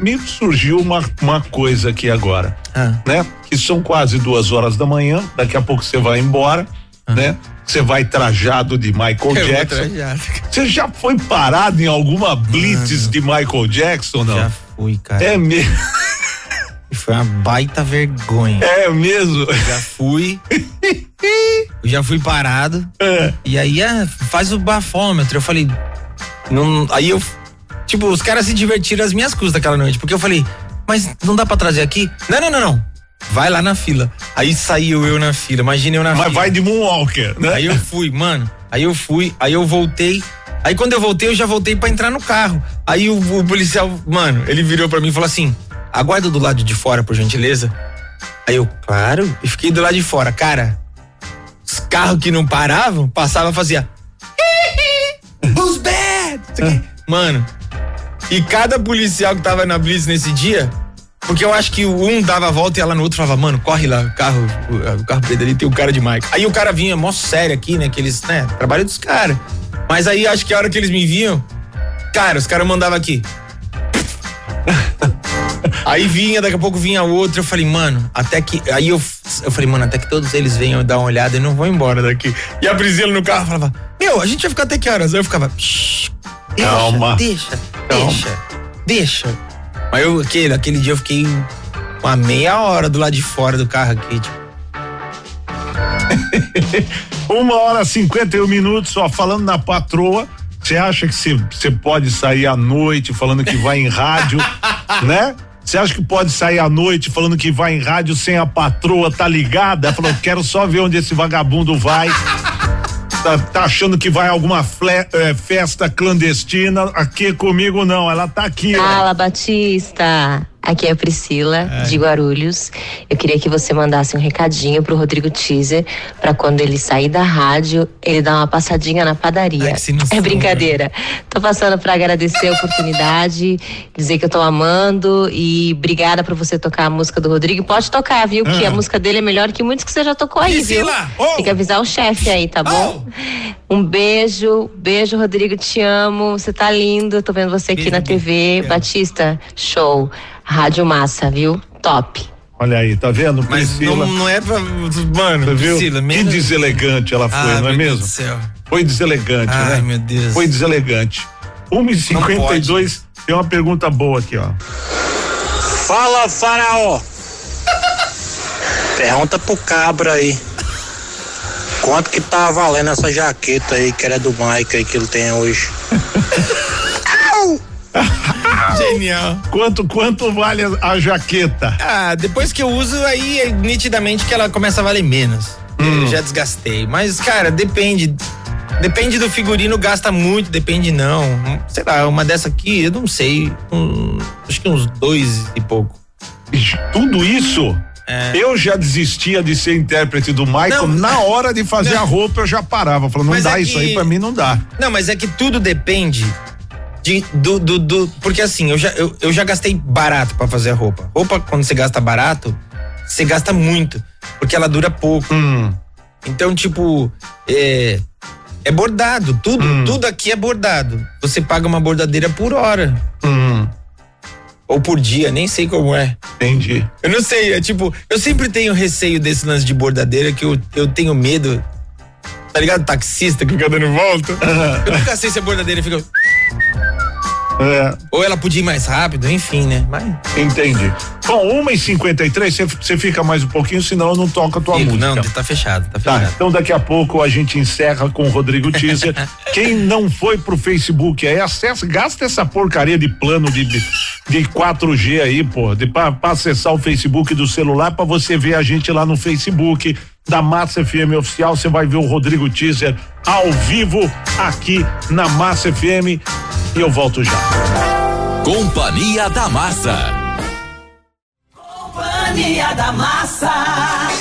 Me surgiu uma, uma coisa aqui agora. Ah. Né? Que são quase duas horas da manhã. Daqui a pouco você vai embora, né? Você vai trajado de Michael Ah. Eu Jackson. Você já foi parado em alguma blitz de Michael Jackson, não? Já fui, cara. É mesmo. Foi uma baita vergonha. É mesmo? Já fui. Eu já fui parado. É. E aí, ah, faz o bafômetro. Eu falei, Não, aí eu, tipo, os caras se divertiram às minhas custas aquela noite, porque eu falei, mas não dá pra trazer aqui? Não, não, não, não. Vai lá na fila. Aí saiu eu na fila, imagina eu na Mas fila. vai de Moonwalker, né? Aí eu fui, mano. Aí eu fui, aí eu voltei. Aí quando eu voltei, eu já voltei pra entrar no carro. Aí o, o policial, mano, ele virou pra mim e falou assim: aguarda do lado de fora, por gentileza. Aí eu, claro, e fiquei do lado de fora. Cara, os carros que não paravam, passava fazia. Who's bad? Aqui. Mano, e cada policial que tava na Blitz nesse dia, porque eu acho que um dava a volta e ela no outro falava, mano, corre lá, o carro, o, o carro preto ali tem o cara de Mike. Aí o cara vinha, mó sério aqui, né? Que eles, né, trabalho dos caras. Mas aí acho que a hora que eles me viam, cara, os caras mandavam aqui. Aí vinha, daqui a pouco vinha outro, eu falei, mano, até que. Aí eu, eu falei, mano, até que todos eles venham dar uma olhada e não vão embora daqui. E a Priscila no carro falava, meu, a gente vai ficar até que horas? Aí eu ficava, "Shh, deixa, Calma. deixa, deixa, deixa. Mas eu, aquele, aquele dia eu fiquei uma meia hora do lado de fora do carro aqui, tipo. Uma hora e 51 minutos, só falando na patroa. Você acha que você pode sair à noite falando que vai em rádio, né? Você acha que pode sair à noite falando que vai em rádio sem a patroa tá ligada? Falou, quero só ver onde esse vagabundo vai. Tá, tá achando que vai alguma fle- eh, festa clandestina? Aqui comigo não, ela tá aqui. ó. Fala, Batista. Aqui é a Priscila, de Guarulhos. Eu queria que você mandasse um recadinho pro Rodrigo Teaser, pra quando ele sair da rádio, ele dar uma passadinha na padaria. É brincadeira. Tô passando pra agradecer a oportunidade, dizer que eu tô amando e obrigada por você tocar a música do Rodrigo. Pode tocar, viu? Que Ah. a música dele é melhor que muitos que você já tocou aí, Priscila, viu? Tem que avisar o chefe aí, tá bom? Um beijo, beijo, Rodrigo, te amo. Você tá lindo, tô vendo você aqui na TV. Batista, show. Rádio Massa, viu? Top. Olha aí, tá vendo? Mas Priscila. não, não é pra. Mano, Você viu? Priscila, que deselegante ela foi, Ah, não é meu Deus mesmo? do céu. Foi deselegante, Ai, né? meu Deus. Foi deselegante. 1h52, tem uma pergunta boa aqui, ó. Fala, faraó. Pergunta pro cabra aí. Quanto que tá valendo essa jaqueta aí, que era do Mike aí que ele tem hoje? Genial. Quanto, quanto vale a, a jaqueta? Ah, depois que eu uso, aí é nitidamente que ela começa a valer menos. Hum. Eu já desgastei. Mas, cara, depende. Depende do figurino, gasta muito, depende não. Sei lá, uma dessa aqui, eu não sei. um- acho que uns dois e pouco. Tudo isso? Eu já desistia de ser intérprete do Michael. Na hora de fazer Não. a roupa, eu já parava. Falando, não Mas dá é isso aí, que- pra mim não dá. Não, mas é que tudo depende de, do, do, do- Porque assim, eu já, eu, eu já gastei barato pra fazer a roupa. Roupa, quando você gasta barato, você gasta muito. Porque ela dura pouco. Então, tipo, é, é bordado. Tudo, tudo aqui é bordado. Você paga uma bordadeira por hora. Ou por dia, nem sei como é. Entendi. Eu não sei, é tipo, eu sempre tenho receio desse lance de bordadeira que eu, eu tenho medo. Tá ligado? Taxista que fica dando volta. eu nunca sei se a bordadeira fica. É. Ou ela podia ir mais rápido, enfim, né? Mas. Entendi. Bom, 1h53, você fica mais um pouquinho, senão eu não toco a tua Fico, música. não, tá fechado, tá Tá, fechado. então daqui a pouco a gente encerra com o Rodrigo Teaser. Quem não foi pro Facebook aí, acessa, gasta essa porcaria de plano de, de, de 4G aí, pô, de, pra, pra acessar o Facebook do celular pra você ver a gente lá no Facebook da Massa FM Oficial. Você vai ver o Rodrigo Teaser ao vivo aqui na Massa FM e eu volto já. Companhia da Massa. Companhia da Massa,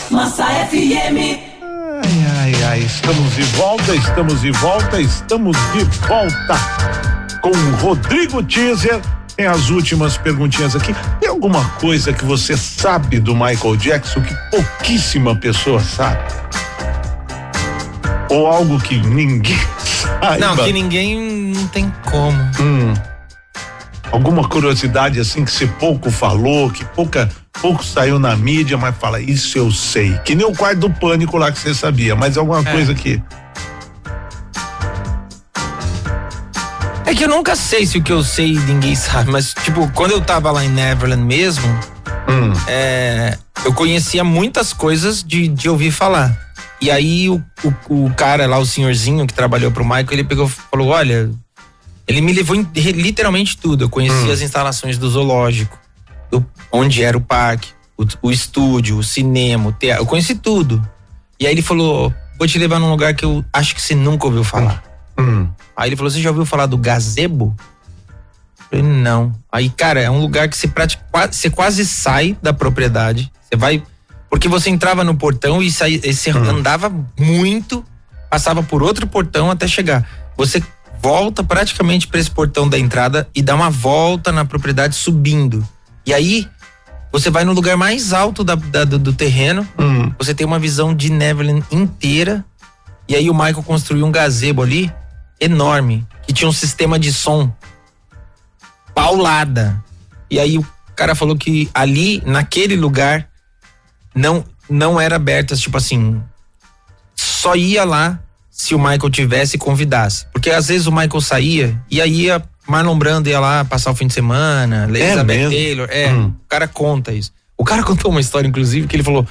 Massa FM. Ai, ai, ai, estamos de volta, estamos de volta, estamos de volta com o Rodrigo Teaser. Tem as últimas perguntinhas aqui. Tem alguma coisa que você sabe do Michael Jackson que pouquíssima pessoa sabe? Ou algo que ninguém saiba? Não, que ninguém não tem como. Hum. Alguma curiosidade assim que você pouco falou, que pouca, pouco saiu na mídia, mas fala, isso eu sei. Que nem o quarto do pânico lá que você sabia, mas alguma É. coisa que. É que eu nunca sei se o que eu sei ninguém sabe, mas, tipo, quando eu tava lá em Neverland mesmo, Hum. é, eu conhecia muitas coisas de, de ouvir falar. E aí o, o, o cara lá, o senhorzinho que trabalhou pro Michael, ele pegou e falou: olha, Ele me levou em literalmente tudo. Eu conheci Hum. as instalações do zoológico, do- onde era o parque, o, o estúdio, o cinema, o teatro. Eu conheci tudo. E aí ele falou: vou te levar num lugar que eu acho que você nunca ouviu falar. Hum. Aí ele falou: você já ouviu falar do gazebo? Eu falei, não. Aí, cara, é um lugar que você, pratica, você quase sai da propriedade. Você vai. Porque você entrava no portão e, saía, e você andava muito, passava por outro portão até chegar. Você volta praticamente para esse portão da entrada e dá uma volta na propriedade subindo. E aí, você vai no lugar mais alto da- da- do, do terreno, você tem uma visão de Neverland inteira. E aí o Michael construiu um gazebo ali enorme, que tinha um sistema de som paulada. E aí o cara falou que ali, naquele lugar, não não era abertas, tipo assim, só ia lá se o Michael tivesse e convidasse. Porque às vezes o Michael saía e aí ia Marlon Brando ia lá passar o fim de semana, Elizabeth mesmo? Taylor, é, o cara conta isso. O cara contou uma história inclusive que ele falou: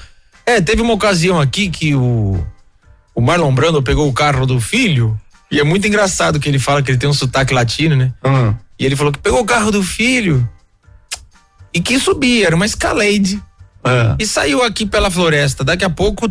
"É, teve uma ocasião aqui que o o Marlon Brando pegou o carro do filho e é muito engraçado que ele fala que ele tem um sotaque latino, né? E ele falou que pegou o carro do filho e quis subir, era uma Escalade. E saiu aqui pela floresta. Daqui a pouco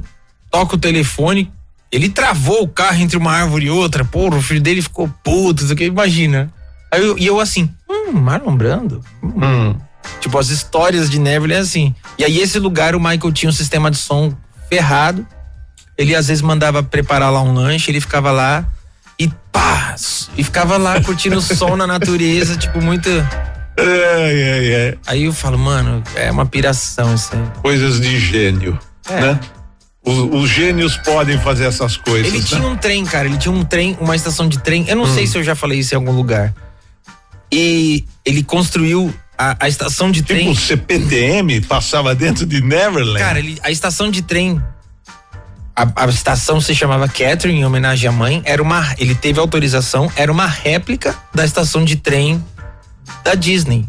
toca o telefone. Ele travou o carro entre uma árvore e outra. Porra, o filho dele ficou puto, que, imagina. Aí eu- e eu assim, hum, Marlon Brando? Hum. Tipo, as histórias de Neverland é assim. E aí, esse lugar, o Michael tinha um sistema de som ferrado. Ele às vezes mandava preparar lá um lanche, ele ficava lá e pá! E ficava lá curtindo o som na natureza, tipo, muito. Aí eu falo, mano, é uma piração isso aí. Coisas de gênio, É. né? Os, os gênios podem fazer essas coisas. Ele né? tinha um trem, cara. Ele tinha um trem, uma estação de trem. Eu não Hum. sei se eu já falei isso em algum lugar. E ele construiu a, a estação de Tipo trem. o CPTM passava dentro de Neverland. Cara, ele, a estação de trem. A, a estação se chamava Catherine, em homenagem à mãe. Era uma. Ele teve autorização, era uma réplica da estação de trem da Disney.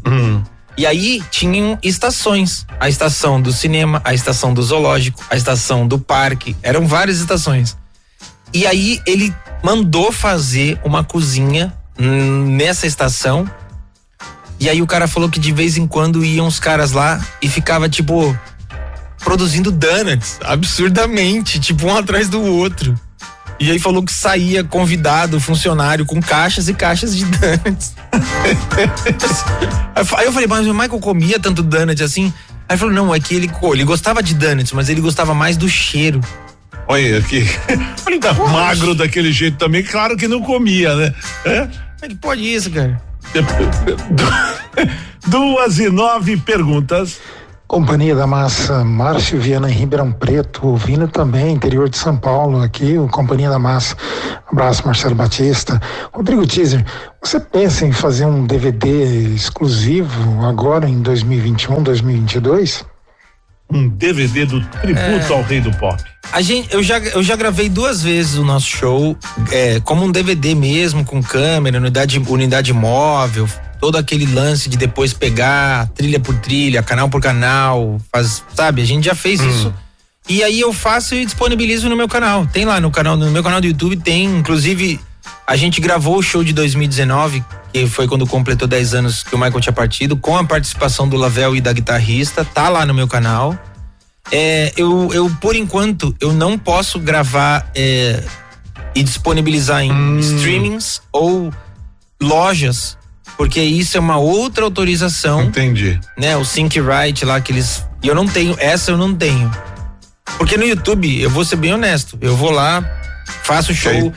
E aí tinham estações. A estação do cinema, a estação do zoológico, a estação do parque. Eram várias estações. E aí ele mandou fazer uma cozinha hum, nessa estação. E aí o cara falou que de vez em quando iam os caras lá e ficava tipo produzindo donuts absurdamente, tipo um atrás do outro. E aí falou que saía convidado, funcionário com caixas e caixas de donuts. aí eu falei, mas o Michael comia tanto donut assim? Aí ele falou, não, é que ele, ele gostava de donuts, mas ele gostava mais do cheiro. Olha aqui. Ele tá magro daquele jeito também, claro que não comia, né? É? É que pode isso, cara? Duas e nove perguntas. Companhia da Massa, Márcio Viana em Ribeirão Preto, ouvindo também, interior de São Paulo, aqui, o Companhia da Massa. Abraço, Marcelo Batista. Rodrigo Teaser, você pensa em fazer um DVD exclusivo agora em 2021, 2022? Um DVD do tributo É. ao rei do pop. A gente, eu, já, eu já gravei duas vezes o nosso show, é, como um DVD mesmo, com câmera, unidade, unidade móvel, todo aquele lance de depois pegar trilha por trilha, canal por canal, faz, sabe? A gente já fez isso. E aí eu faço e disponibilizo no meu canal. Tem lá no canal, no meu canal do YouTube tem, inclusive, a gente gravou o show de 2019, que foi quando completou 10 anos que o Michael tinha partido, com a participação do Lavel e da guitarrista, tá lá no meu canal. É, eu, eu, por enquanto, eu não posso gravar é, e disponibilizar em streamings ou lojas, porque isso é uma outra autorização. Entendi. Né, o Sync Right lá que eles. E eu não tenho, essa eu não tenho. Porque no YouTube, eu vou ser bem honesto, eu vou lá, faço show,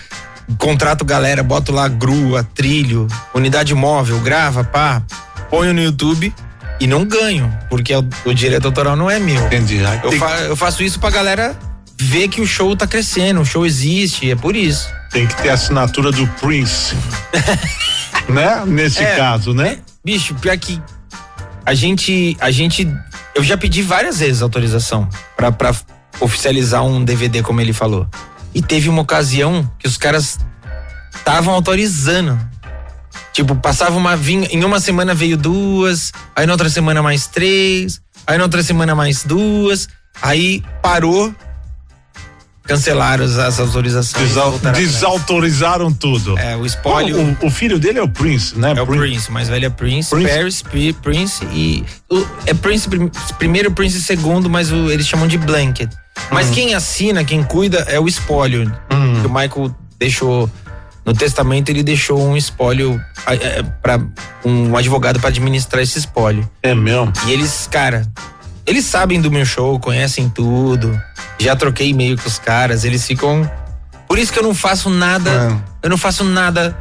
contrato galera, boto lá grua, trilho, unidade móvel, grava, pá, ponho no YouTube e não ganho, porque o, o direito autoral não é meu. Entendi. Eu, fa- eu faço isso pra galera ver que o show tá crescendo, o show existe, é por isso. Tem que ter a assinatura do Prince. né? Nesse É, caso, né? Bicho, pior que a gente, a gente, eu já pedi várias vezes autorização pra, pra oficializar um DVD, como ele falou. E teve uma ocasião que os caras estavam autorizando. Tipo, passava uma vinha, em uma semana veio duas, aí na outra semana mais três, aí na outra semana mais duas, aí parou. Cancelaram as, autorizações. Desau- desautorizaram tudo. É, o espólio. O, o filho dele é o Prince, né? É o Prince, o mais velho é Prince, Prince. Paris, Pri- Prince e. o- é Prince prim- primeiro, Prince segundo, mas eles chamam de Blanket. Mas quem assina, quem cuida é o espólio. Que o Michael deixou. No testamento ele deixou um espólio para um advogado para administrar esse espólio. É mesmo? E eles, cara, eles sabem do meu show, conhecem tudo. Já troquei e-mail com os caras, eles ficam. Por isso que eu não faço nada. Eu não faço nada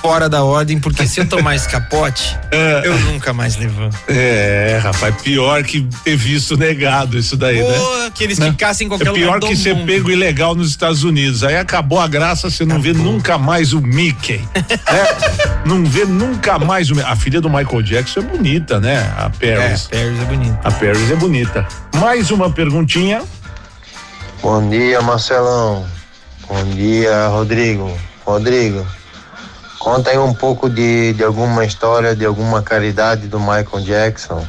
fora da ordem, porque se eu tomar esse capote, eu nunca mais levanto. É, rapaz, pior que ter visto negado isso daí, Pô, né? que eles Né? ficassem em qualquer É pior lugar que ser mundo. pego ilegal nos Estados Unidos. Aí acabou a graça, você não vê nunca mais o Mickey. né? não vê nunca mais o. A filha do Michael Jackson é bonita, né? A Paris. É, Paris é bonita. A Paris é bonita. Mais uma perguntinha. Bom dia, Marcelão. Bom dia, Rodrigo. Rodrigo, conta aí um pouco de, de alguma história, de alguma caridade do Michael Jackson.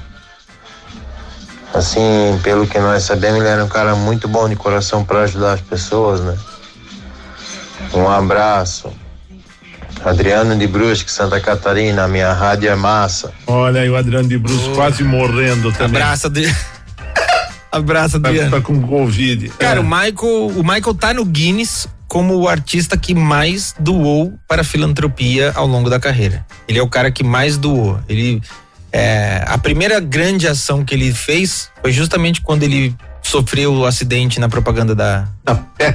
Assim, pelo que nós sabemos, ele era um cara muito bom de coração para ajudar as pessoas, né? Um abraço. Adriano de Brusque, Santa Catarina, minha rádio é massa. Olha aí o Adriano de Bruce quase morrendo também. Abraço, Adriano. Abraço, Tá, Adriano. tá com Covid. Cara, É. o Michael, o Michael tá no Guinness como o artista que mais doou para a filantropia ao longo da carreira. Ele é o cara que mais doou. Ele é, a primeira grande ação que ele fez foi justamente quando ele sofreu o acidente na propaganda da,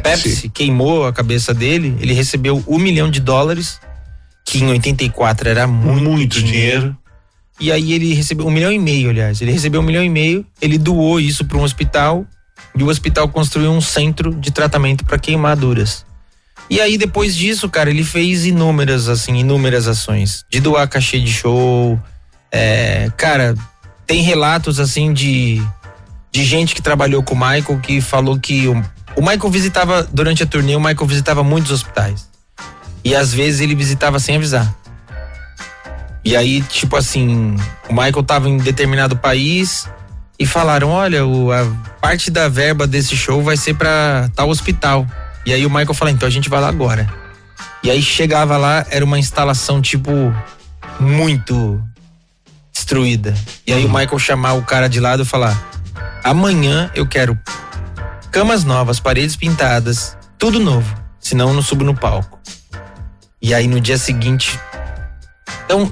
Pepsi. queimou a cabeça dele. Ele recebeu um milhão de dólares, que em 84 era muito, dinheiro. E aí ele recebeu um milhão e meio, aliás. Ele recebeu um milhão e meio, ele doou isso para um hospital e o hospital construiu um centro de tratamento para queimaduras. E aí depois disso, cara, ele fez inúmeras assim, inúmeras ações de doar cachê de show. É, cara, tem relatos assim de de gente que trabalhou com o Michael que falou que o, o Michael visitava durante a turnê, o Michael visitava muitos hospitais. E às vezes ele visitava sem avisar. E aí, tipo assim, o Michael tava em determinado país e falaram: olha, o, a parte da verba desse show vai ser pra tal hospital. E aí o Michael falou: então a gente vai lá agora. E aí chegava lá, era uma instalação, tipo, muito destruída. E aí o Michael chamar o cara de lado e falar: amanhã eu quero camas novas, paredes pintadas, tudo novo. Senão eu não subo no palco. E aí no dia seguinte. Então,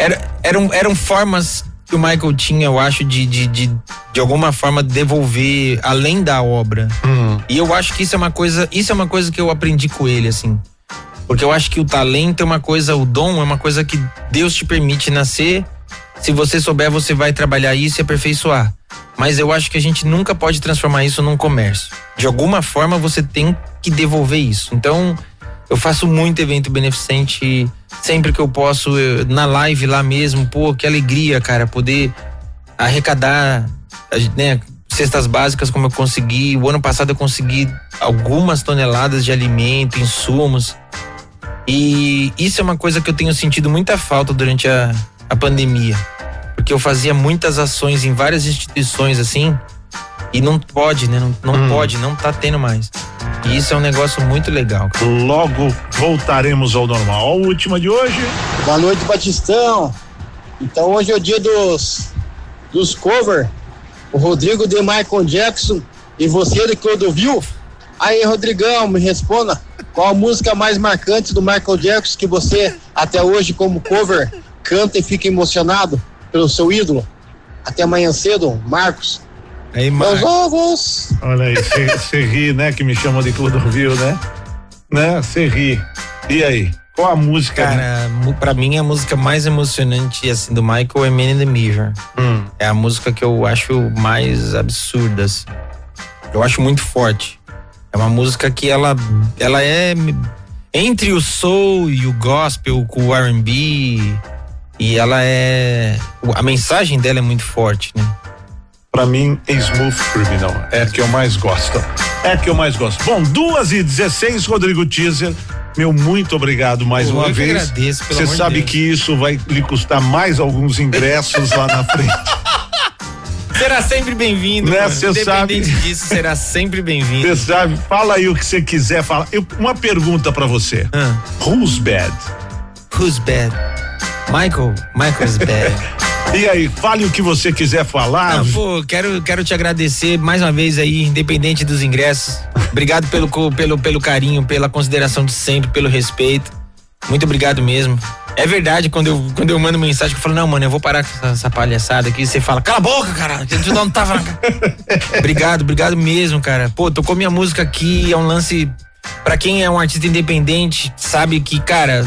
era, eram, eram formas que o Michael tinha, eu acho, de, de, de, de alguma forma devolver além da obra. E eu acho que isso é uma coisa, isso é uma coisa que eu aprendi com ele, assim. Porque eu acho que o talento é uma coisa, o dom é uma coisa que Deus te permite nascer. Se você souber, você vai trabalhar isso e aperfeiçoar. Mas eu acho que a gente nunca pode transformar isso num comércio. De alguma forma você tem que devolver isso. Então, eu faço muito evento beneficente sempre que eu posso, eu- na live lá mesmo, pô, que alegria, cara, poder arrecadar, né, cestas básicas como eu consegui. O ano passado eu consegui algumas toneladas de alimento, insumos. E isso é uma coisa que eu tenho sentido muita falta durante a, a pandemia. Porque eu fazia muitas ações em várias instituições assim, e não pode, né? Não, não pode, não tá tendo mais. E isso é um negócio muito legal. cara. Logo voltaremos ao normal. A última de hoje. Boa noite, Batistão. Então hoje é o dia dos, dos cover. O Rodrigo de Michael Jackson e você de Clodovil. Aí, Rodrigão, me responda. Qual a música mais marcante do Michael Jackson que você, até hoje, como cover, canta e fica emocionado pelo seu ídolo? Até amanhã cedo, Marcos. Aí, Meus ovos. Olha aí, você ri, né? Que me chamam de Clodovil, né? Né? Você ri. E aí? Qual a música? Cara, mu- pra mim a música mais emocionante assim do Michael é Man in the Mirror. Hum. É a música que eu acho mais absurda. assim. Eu acho muito forte. É uma música que ela ela é entre o soul e o gospel com o R&B e ela é a mensagem dela é muito forte, né? Pra mim, é Smooth Criminal. É a que eu mais gosto. É a que eu mais gosto. Bom, duas e dezesseis, Rodrigo Teaser. Meu muito obrigado mais Pô, uma vez. agradeço, pelo Você sabe Deus. que isso vai lhe custar mais alguns ingressos lá na frente. Será sempre bem-vindo. Né, cê sabe. Independente disso, será sempre bem-vindo. Você sabe, fala aí o que você quiser falar. Eu- uma pergunta pra você. Who's bad? Who's bad? Michael, Michael's bad. E aí, fale o que você quiser falar. Não, pô, quero, quero te agradecer mais uma vez aí, independente dos ingressos. Obrigado pelo, pelo, pelo carinho, pela consideração de sempre, pelo respeito. Muito obrigado mesmo. É verdade, quando eu, quando eu mando mensagem, que eu falo, não, mano, eu vou parar com essa, essa palhaçada aqui. Você fala, cala a boca, cara. Tu não tava. obrigado, obrigado mesmo, cara. Pô, tocou minha música aqui, é um lance. Pra quem é um artista independente, sabe que, cara,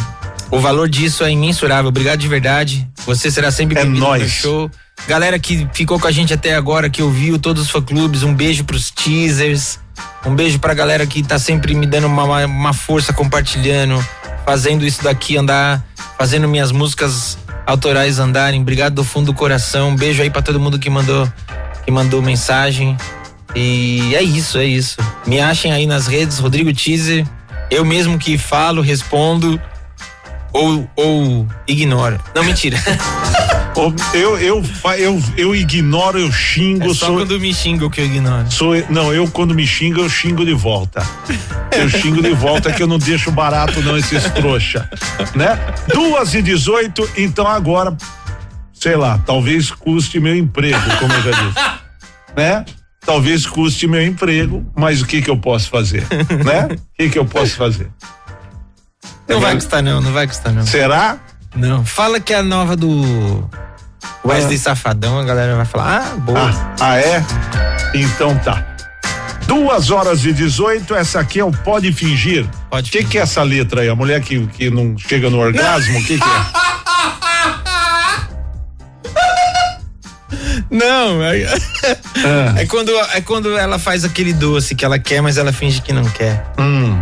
o valor disso é imensurável. Obrigado de verdade. Você será sempre bem-vindo no meu nóis. show. Galera que ficou com a gente até agora, que ouviu todos os fã-clubes, um beijo pros teasers. Um beijo pra galera que tá sempre me dando uma, uma- força compartilhando, fazendo isso daqui andar, fazendo minhas músicas autorais andarem. Obrigado do fundo do coração. Um beijo aí pra todo mundo que mandou, que mandou mensagem. E é isso, é isso. Me achem aí nas redes, Rodrigo Teaser. Eu mesmo que falo, respondo ou, ou ignoro. Não, mentira. Eu, eu, eu, eu ignoro, eu xingo. É só sou, quando me xingam que eu ignoro. sou, não, eu quando me xingo, eu xingo de volta. Eu xingo de volta que eu não deixo barato não esses trouxa, né? Duas e dezoito, então agora, sei lá, talvez custe meu emprego, como eu já disse, né? Talvez custe meu emprego, mas o que que eu posso fazer, né? O que que eu posso fazer? Não vai custar não, não vai custar não. Será? Não. Fala que é a nova do Wesley Safadão, a galera vai falar, ah, boa. Ah, ah, é? Então tá. Duas horas e 18, essa aqui é o Pode Fingir. Pode O que, que é essa letra aí? A mulher que, que não chega no orgasmo? O que, que é? Não, é, Ah. é quando é quando ela faz aquele doce que ela quer, mas ela finge que não quer. Hum,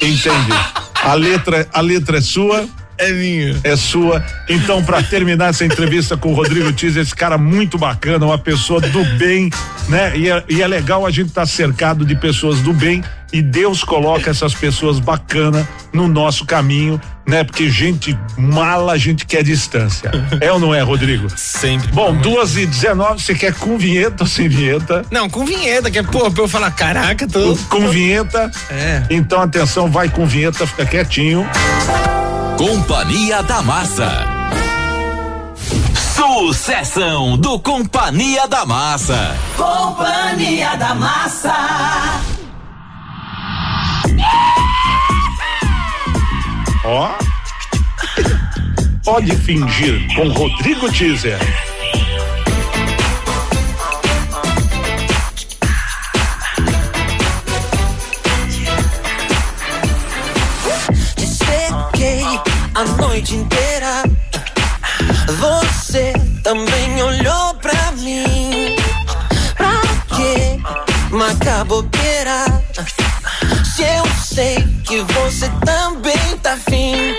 entendi. A letra, a letra é sua? É minha. É sua. Então, para terminar essa entrevista com o Rodrigo Teaser, esse cara muito bacana, uma pessoa do bem, né? E é, e é legal a gente estar cercado de pessoas do bem e Deus coloca essas pessoas bacanas no nosso caminho, né? Porque gente mala, a gente quer distância. É ou não é, Rodrigo? Sempre. Bom, duas e dezenove, você quer com vinheta ou sem vinheta? Não, com vinheta, que é, pô, pra eu falar, caraca, tô. Com vinheta. É. Então, atenção, vai com vinheta, fica quietinho. Companhia da Massa. Sucessão do Companhia da Massa. Companhia da Massa. Ó. Pode fingir com Rodrigo Teaser. Noite inteira. Você também olhou pra mim. Pra quê? Marcar bobeira. Se eu sei que você também tá afim.